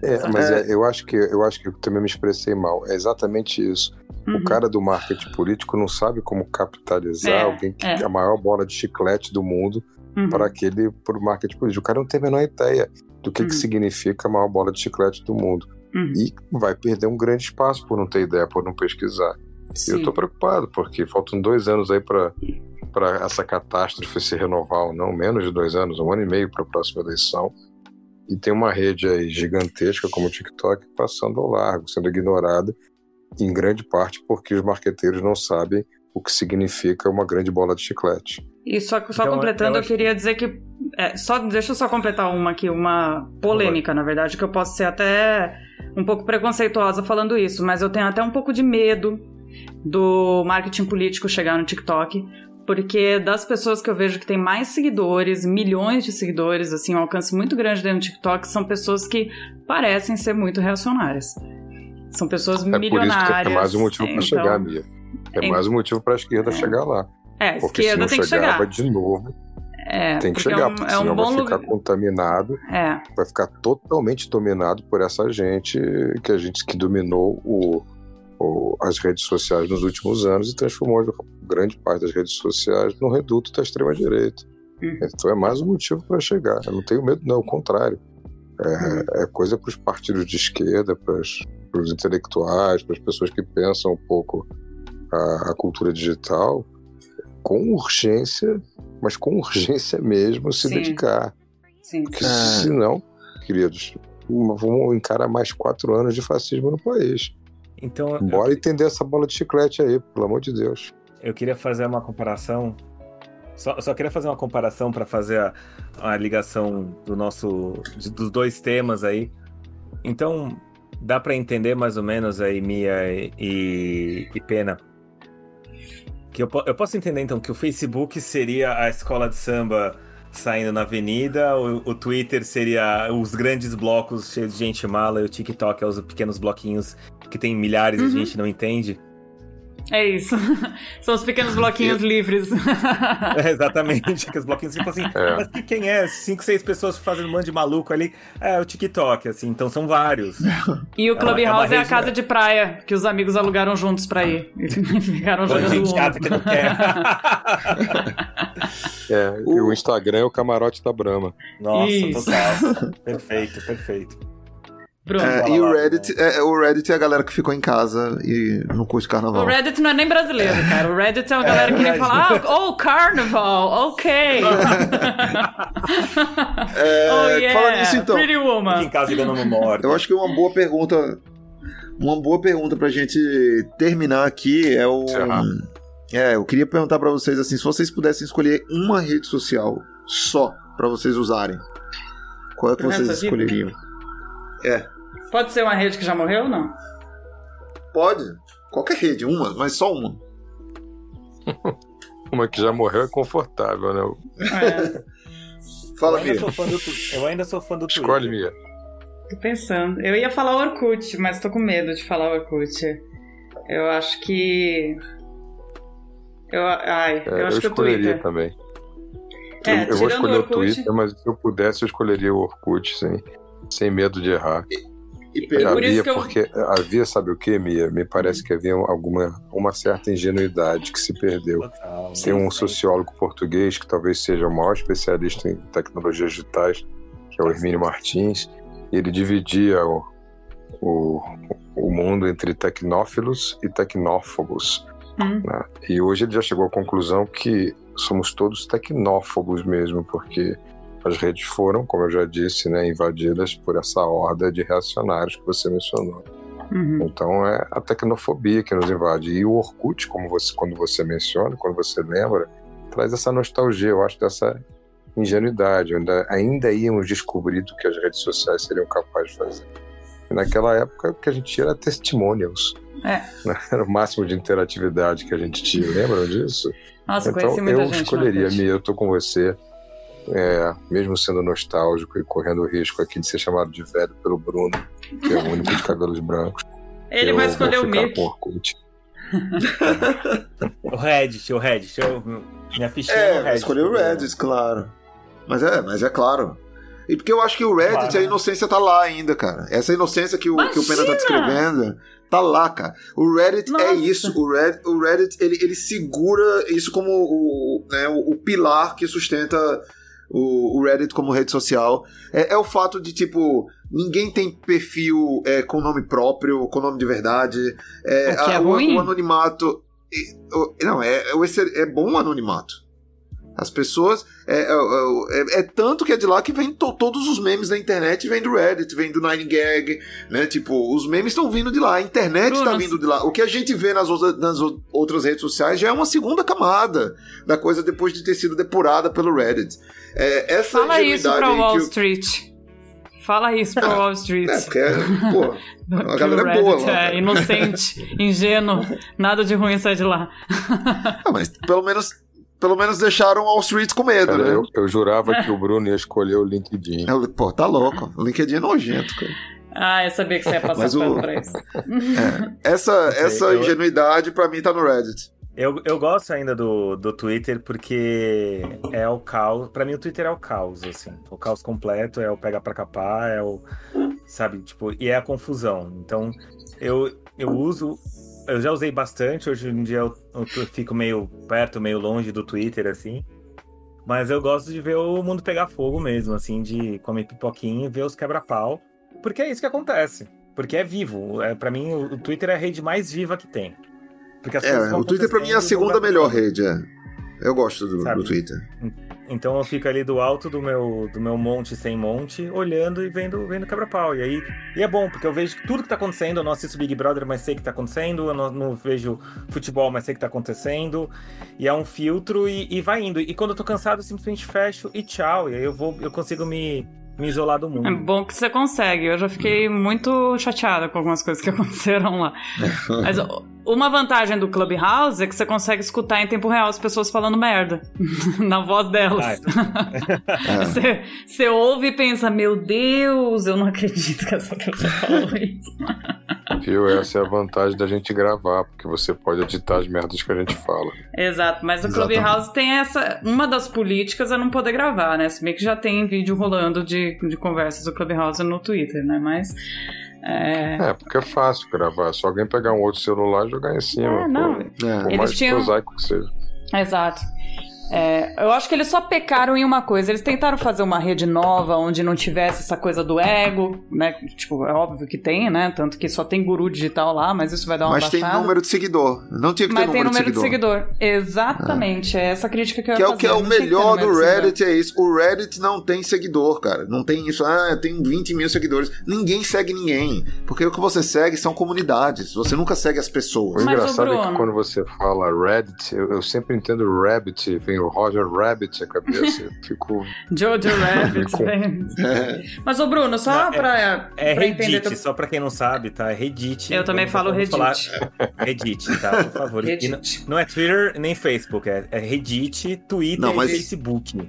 É, mas é, eu acho que eu acho que eu também me expressei mal. É exatamente isso. Uhum. O cara do marketing político não sabe como capitalizar é, alguém que é a maior bola de chiclete do mundo uhum. para aquele por marketing político. O cara não tem a menor ideia do que, uhum. que significa a maior bola de chiclete do mundo. Uhum. E vai perder um grande espaço por não ter ideia, por não pesquisar. Sim. Eu tô preocupado, porque faltam dois anos aí para para essa catástrofe se renovar ou não, menos de dois anos, um ano e meio para a próxima eleição. E tem uma rede aí gigantesca como o TikTok passando ao largo, sendo ignorada em grande parte porque os marqueteiros não sabem o que significa uma grande bola de chiclete. E só, só então, completando, eu, eu, queria dizer que. É, só, deixa eu só completar uma aqui, uma polêmica, na verdade, que eu posso ser até um pouco preconceituosa falando isso, mas eu tenho até um pouco de medo do marketing político chegar no TikTok, porque das pessoas que eu vejo que tem mais seguidores, milhões de seguidores, assim, um alcance muito grande dentro do TikTok, são pessoas que parecem ser muito reacionárias. São pessoas é milionárias. é mais um motivo para então, chegar, Mia. É mais um motivo para a esquerda é. chegar lá. É, a esquerda tem que chegar. de novo. É, tem que chegar, é um, porque é senão um vai ficar lugar. contaminado, é. vai ficar totalmente dominado por essa gente que a gente que dominou o, as redes sociais nos últimos anos e transformou grande parte das redes sociais no reduto da extrema direita. Hum. Então é mais um motivo para chegar. Eu não tenho medo, não, o contrário. É, hum. é coisa para os partidos de esquerda, para os intelectuais, para as pessoas que pensam um pouco a, a, cultura digital, com urgência, mas com urgência mesmo, se Sim. dedicar. Sim. Porque ah. senão, queridos, vamos encarar mais quatro anos de fascismo no país. Então, Bora eu... entender essa bola de chiclete aí, pelo amor de Deus. Eu queria fazer uma comparação só, só queria fazer uma comparação para fazer a, a, ligação do nosso dos dois temas aí. Então, dá para entender mais ou menos aí Mia e, e Pena que eu, eu posso entender então que o Facebook seria a escola de samba saindo na avenida, o, o, Twitter seria os grandes blocos cheios de gente mala, e o TikTok é os pequenos bloquinhos que tem milhares uhum. e a gente não entende. É isso. São os pequenos bloquinhos livres. É, exatamente. Aqueles bloquinhos tipo assim, é. mas quem é? Cinco, seis pessoas fazendo um monte de maluco ali. É o TikTok, assim, então são vários. E o Clubhouse é, é, a casa de praia que os amigos alugaram juntos pra ir. E ficaram jogando gente chata que não quer. é, o... o Instagram é o camarote da Brahma. Nossa, Isso. total. perfeito, perfeito. Pronto. É, e o Reddit, é, é, o Reddit é a galera que ficou em casa e no curso de carnaval. O Reddit não é nem brasileiro, cara. O Reddit é uma galera é, que nem fala, ah, oh, carnaval, ok. é, oh, yeah, fala nisso então. Pretty woman. Fica em casa jogando memória. Eu acho que uma boa pergunta, uma boa pergunta pra gente terminar aqui é o... É, eu queria perguntar para vocês assim, se vocês pudessem escolher uma rede social só para vocês usarem, qual é que vocês escolheriam? É. Pode ser uma rede que já morreu ou não? Pode. Qualquer rede, uma, mas só uma. uma que já morreu é confortável, né? É. Fala, Mia. Eu ainda sou fã do Twitter. Escolhe, Mia. Tô pensando. Eu ia falar Orkut, mas tô com medo de falar Orkut. Eu acho que. Eu, ai, é, eu acho eu que o Twitter. também. É, eu, eu vou escolher o, Orkut... o Twitter, mas se eu pudesse, eu escolheria o Orkut, sim. Sem medo de errar. E, e havia, eu... porque havia, sabe o que, Mia? Me parece que havia alguma uma certa ingenuidade que se perdeu. Total, Tem um sociólogo português que talvez seja o maior especialista em tecnologias digitais, que é o Hermínio Martins, e ele dividia o, o, o mundo entre tecnófilos e tecnófobos. Hum. Né? E hoje ele já chegou à conclusão que somos todos tecnófobos mesmo, porque as redes foram, como eu já disse, né, invadidas por essa horda de reacionários que você mencionou. Uhum. Então é a tecnofobia que nos invade. E o Orkut, como você, quando você menciona, quando você lembra, traz essa nostalgia, eu acho, dessa ingenuidade. Ainda, ainda íamos descobrir do que as redes sociais seriam capazes de fazer. E naquela época, o que a gente tinha era testimonials. É. Era o máximo de interatividade que a gente tinha. Lembram disso? Nossa, então, eu escolheria, Mia, eu tô com você é, mesmo sendo nostálgico e correndo o risco aqui de ser chamado de velho pelo Bruno, que é o único de cabelos brancos. Ele vai escolher o Mick. o Reddit, o Reddit. Eu, minha fichinha é, é o Reddit. escolher o Reddit, claro. Mas é, mas é claro. E porque eu acho que o Reddit, claro. a inocência tá lá ainda, cara. Essa inocência que o, que o Pena tá descrevendo, tá lá, cara. O Reddit é Nossa. é isso. O Reddit, o Reddit ele, ele segura isso como o, né, o, o pilar que sustenta o, o Reddit como rede social, é, é, o fato de, tipo, ninguém tem perfil é, com nome próprio, com nome de verdade. É, o que é a, ruim? O, o anonimato. Não, é, é, é bom o anonimato. As pessoas. É, é, é, é, tanto que é de lá que vem to, todos os memes da internet, vem do Reddit, vem do Nine Gag, né? Tipo, os memes estão vindo de lá, a internet está vindo de lá. O que a gente vê nas, outras, nas outras redes sociais já é uma segunda camada da coisa depois de ter sido depurada pelo Reddit. É, essa Fala isso pra Wall Street. Fala isso pra Wall Street. É, porque, pô, a galera é boa lá. É, inocente, ingênuo, nada de ruim sai de lá. Ah, mas pelo menos pelo menos deixaram Wall Street com medo, cara, né? Eu, eu jurava que o Bruno ia escolher o LinkedIn. Eu, pô, tá louco. O LinkedIn é nojento, cara. Ah, eu sabia que você ia passar Mas o... pra isso. É, essa, essa ingenuidade pra mim tá no Reddit. Eu, eu gosto ainda do, do Twitter porque é o caos. Pra mim, o Twitter é o caos, assim. O caos completo é o pega pra capar, é o. Sabe? Tipo, e é a confusão. Então, eu, eu uso eu já usei bastante, hoje em dia eu, eu, fico meio perto, meio longe do Twitter, assim. Mas eu gosto de ver o mundo pegar fogo mesmo, assim, de comer pipoquinha e ver os quebra-pau. Porque é isso que acontece. Porque é vivo. É, para mim, o, Twitter é a rede mais viva que tem. Porque as é, o Twitter para mim é a segunda melhor rede, é. Eu gosto do, do Twitter. Então eu fico ali do alto do meu, do meu monte sem monte, olhando e vendo, vendo quebra-pau. E aí e é bom, porque eu vejo tudo que tá acontecendo. Eu não assisto Big Brother, mas sei que tá acontecendo. Eu não, não vejo futebol, mas sei que tá acontecendo. E é um filtro e, e, vai indo. E quando eu tô cansado, eu simplesmente fecho e tchau. E aí eu vou, eu consigo me, me isolar do mundo. É bom que você consegue. Eu já fiquei muito chateada com algumas coisas que aconteceram lá. Mas Uma vantagem do Clubhouse é que você consegue escutar em tempo real as pessoas falando merda na voz delas. É. você, você ouve e pensa: Meu Deus, eu não acredito que essa pessoa falou isso. Viu? Essa é a vantagem da gente gravar, porque você pode editar as merdas que a gente fala. Exato, mas o Clubhouse tem essa. Uma das políticas é não poder gravar, né? Se bem que já tem vídeo rolando de, de conversas do Clubhouse no Twitter, né? Mas. É... é, porque é fácil gravar. É só alguém pegar um outro celular e jogar em cima. É, não. Por, é. por mais tinham... prosaico que seja. Exato. É, eu acho que eles só pecaram em uma coisa. Eles tentaram fazer uma rede nova onde não tivesse essa coisa do ego, né? Tipo, é óbvio que tem, né? Tanto que só tem guru digital lá, mas isso vai dar uma Mas baixada. tem número de seguidor. Não tinha que ter mas número, número de, seguidor. de seguidor. Exatamente. É. é essa crítica que eu que ia é o que é o melhor do Reddit, é isso. O Reddit não tem seguidor, cara. Não tem isso. Ah, eu tenho 20 mil seguidores. Ninguém segue ninguém. Porque o que você segue são comunidades. Você nunca segue as pessoas. O engraçado é que quando você fala Reddit, eu, eu sempre entendo Rabbit, vem o Roger Rabbit a cabeça. Eu fico. Jojo Rabbit, é. Mas, ô Bruno, só não, pra. É, é pra Reddit, só pra quem não sabe, tá? É Reddit. Eu também falo Reddit. Falar... Reddit, tá? Por favor. Reddit. Não, não, é Twitter nem Facebook, é, é Reddit, Twitter não, mas... e Facebook.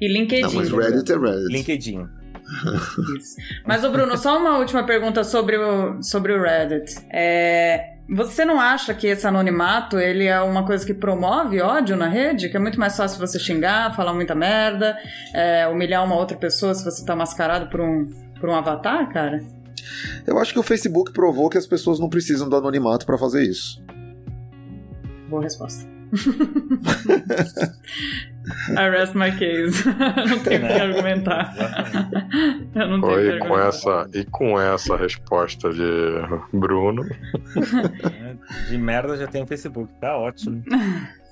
E LinkedIn. Não, mas Reddit é Reddit. LinkedIn. Isso. Mas, ô Bruno, só uma última pergunta sobre o, sobre o Reddit. É, você não acha que esse anonimato ele é uma coisa que promove ódio na rede? Que é muito mais fácil você xingar, falar muita merda, é, humilhar uma outra pessoa se você tá mascarado por um, por um avatar, cara? Eu acho que o Facebook provou que as pessoas não precisam do anonimato para fazer isso. Boa resposta. I rest my case. não tenho o que argumentar. Eu não tenho e, com essa, e com essa resposta de Bruno. de merda já tem o Facebook, tá ótimo.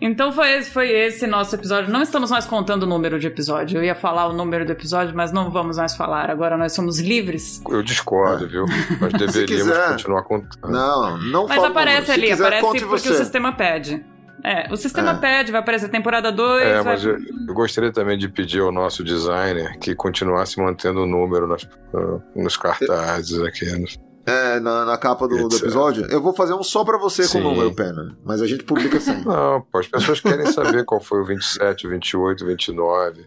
Então foi esse, foi esse nosso episódio. Não estamos mais contando o número de episódio. Eu ia falar o número do episódio, mas não vamos mais falar. Agora nós somos livres. Eu discordo, viu? Nós deveríamos continuar contando. Não, não Mas aparece ali, quiser, aparece porque você. o sistema pede. É, o sistema é. pede, vai aparecer temporada 2. É, vai... mas eu, eu, gostaria também de pedir ao nosso designer que continuasse mantendo o número nas, uh, nos cartazes aqui. É, na, na capa do, do, episódio. Eu vou fazer um só pra você Sim. com o número, Pena. Mas a gente publica sem. Não, pô, as pessoas querem saber qual foi o 27, o 28, o 29.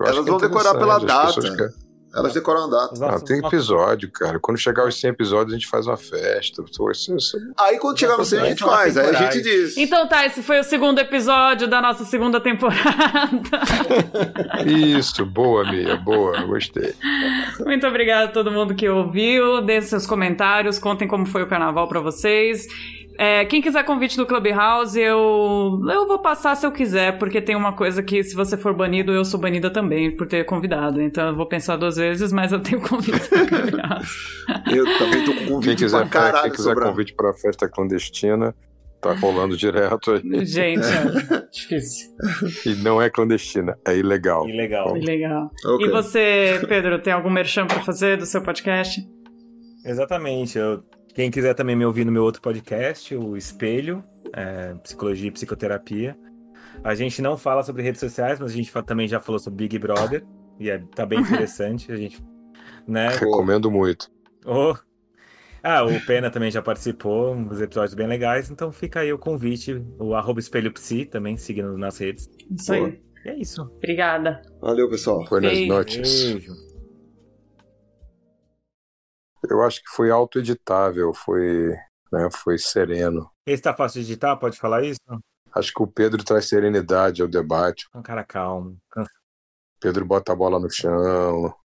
Eu Elas vão decorar pela data. Elas decoram a data. Não, tem episódio, cara. Quando chegar aos 100 episódios, a gente faz uma festa. Isso... Aí quando chegar no 100, a gente faz. Aí a gente diz. Então tá, esse foi o segundo episódio da nossa segunda temporada. Isso, boa, Mia, boa. Gostei. Muito obrigada a todo mundo que ouviu. Deixem seus comentários, contem como foi o carnaval para vocês. É, quem quiser convite do Clubhouse, eu, eu vou passar se eu quiser, porque tem uma coisa que, se você for banido, eu sou banida também, por ter convidado. Então eu vou pensar duas vezes, mas eu tenho convite do Clubhouse. eu também tô com convite quem quiser, pra caralho. Quem quiser convite pra festa clandestina, tá rolando direto aí. Gente, é difícil. E não é clandestina, é ilegal. Ilegal. Ilegal. Okay. E você, Pedro, tem algum merchan pra fazer do seu podcast? Exatamente, eu quem quiser também me ouvir no meu outro podcast, o Espelho, é, Psicologia e Psicoterapia. A gente não fala sobre redes sociais, mas a gente também já falou sobre Big Brother. E é, tá bem interessante. A gente, né? Recomendo muito. Oh. Ah, o Pena também já participou, uns episódios bem legais, então fica aí o convite, o arroba espelho psi também, seguindo nas redes. Isso aí. E é isso. Obrigada. Valeu, pessoal. Buenas noches. Beijo. Eu acho que foi autoeditável, foi, né, foi sereno. Esse tá fácil de editar, pode falar isso? Acho que o Pedro traz serenidade ao debate. Um cara calmo. Pedro bota a bola no chão.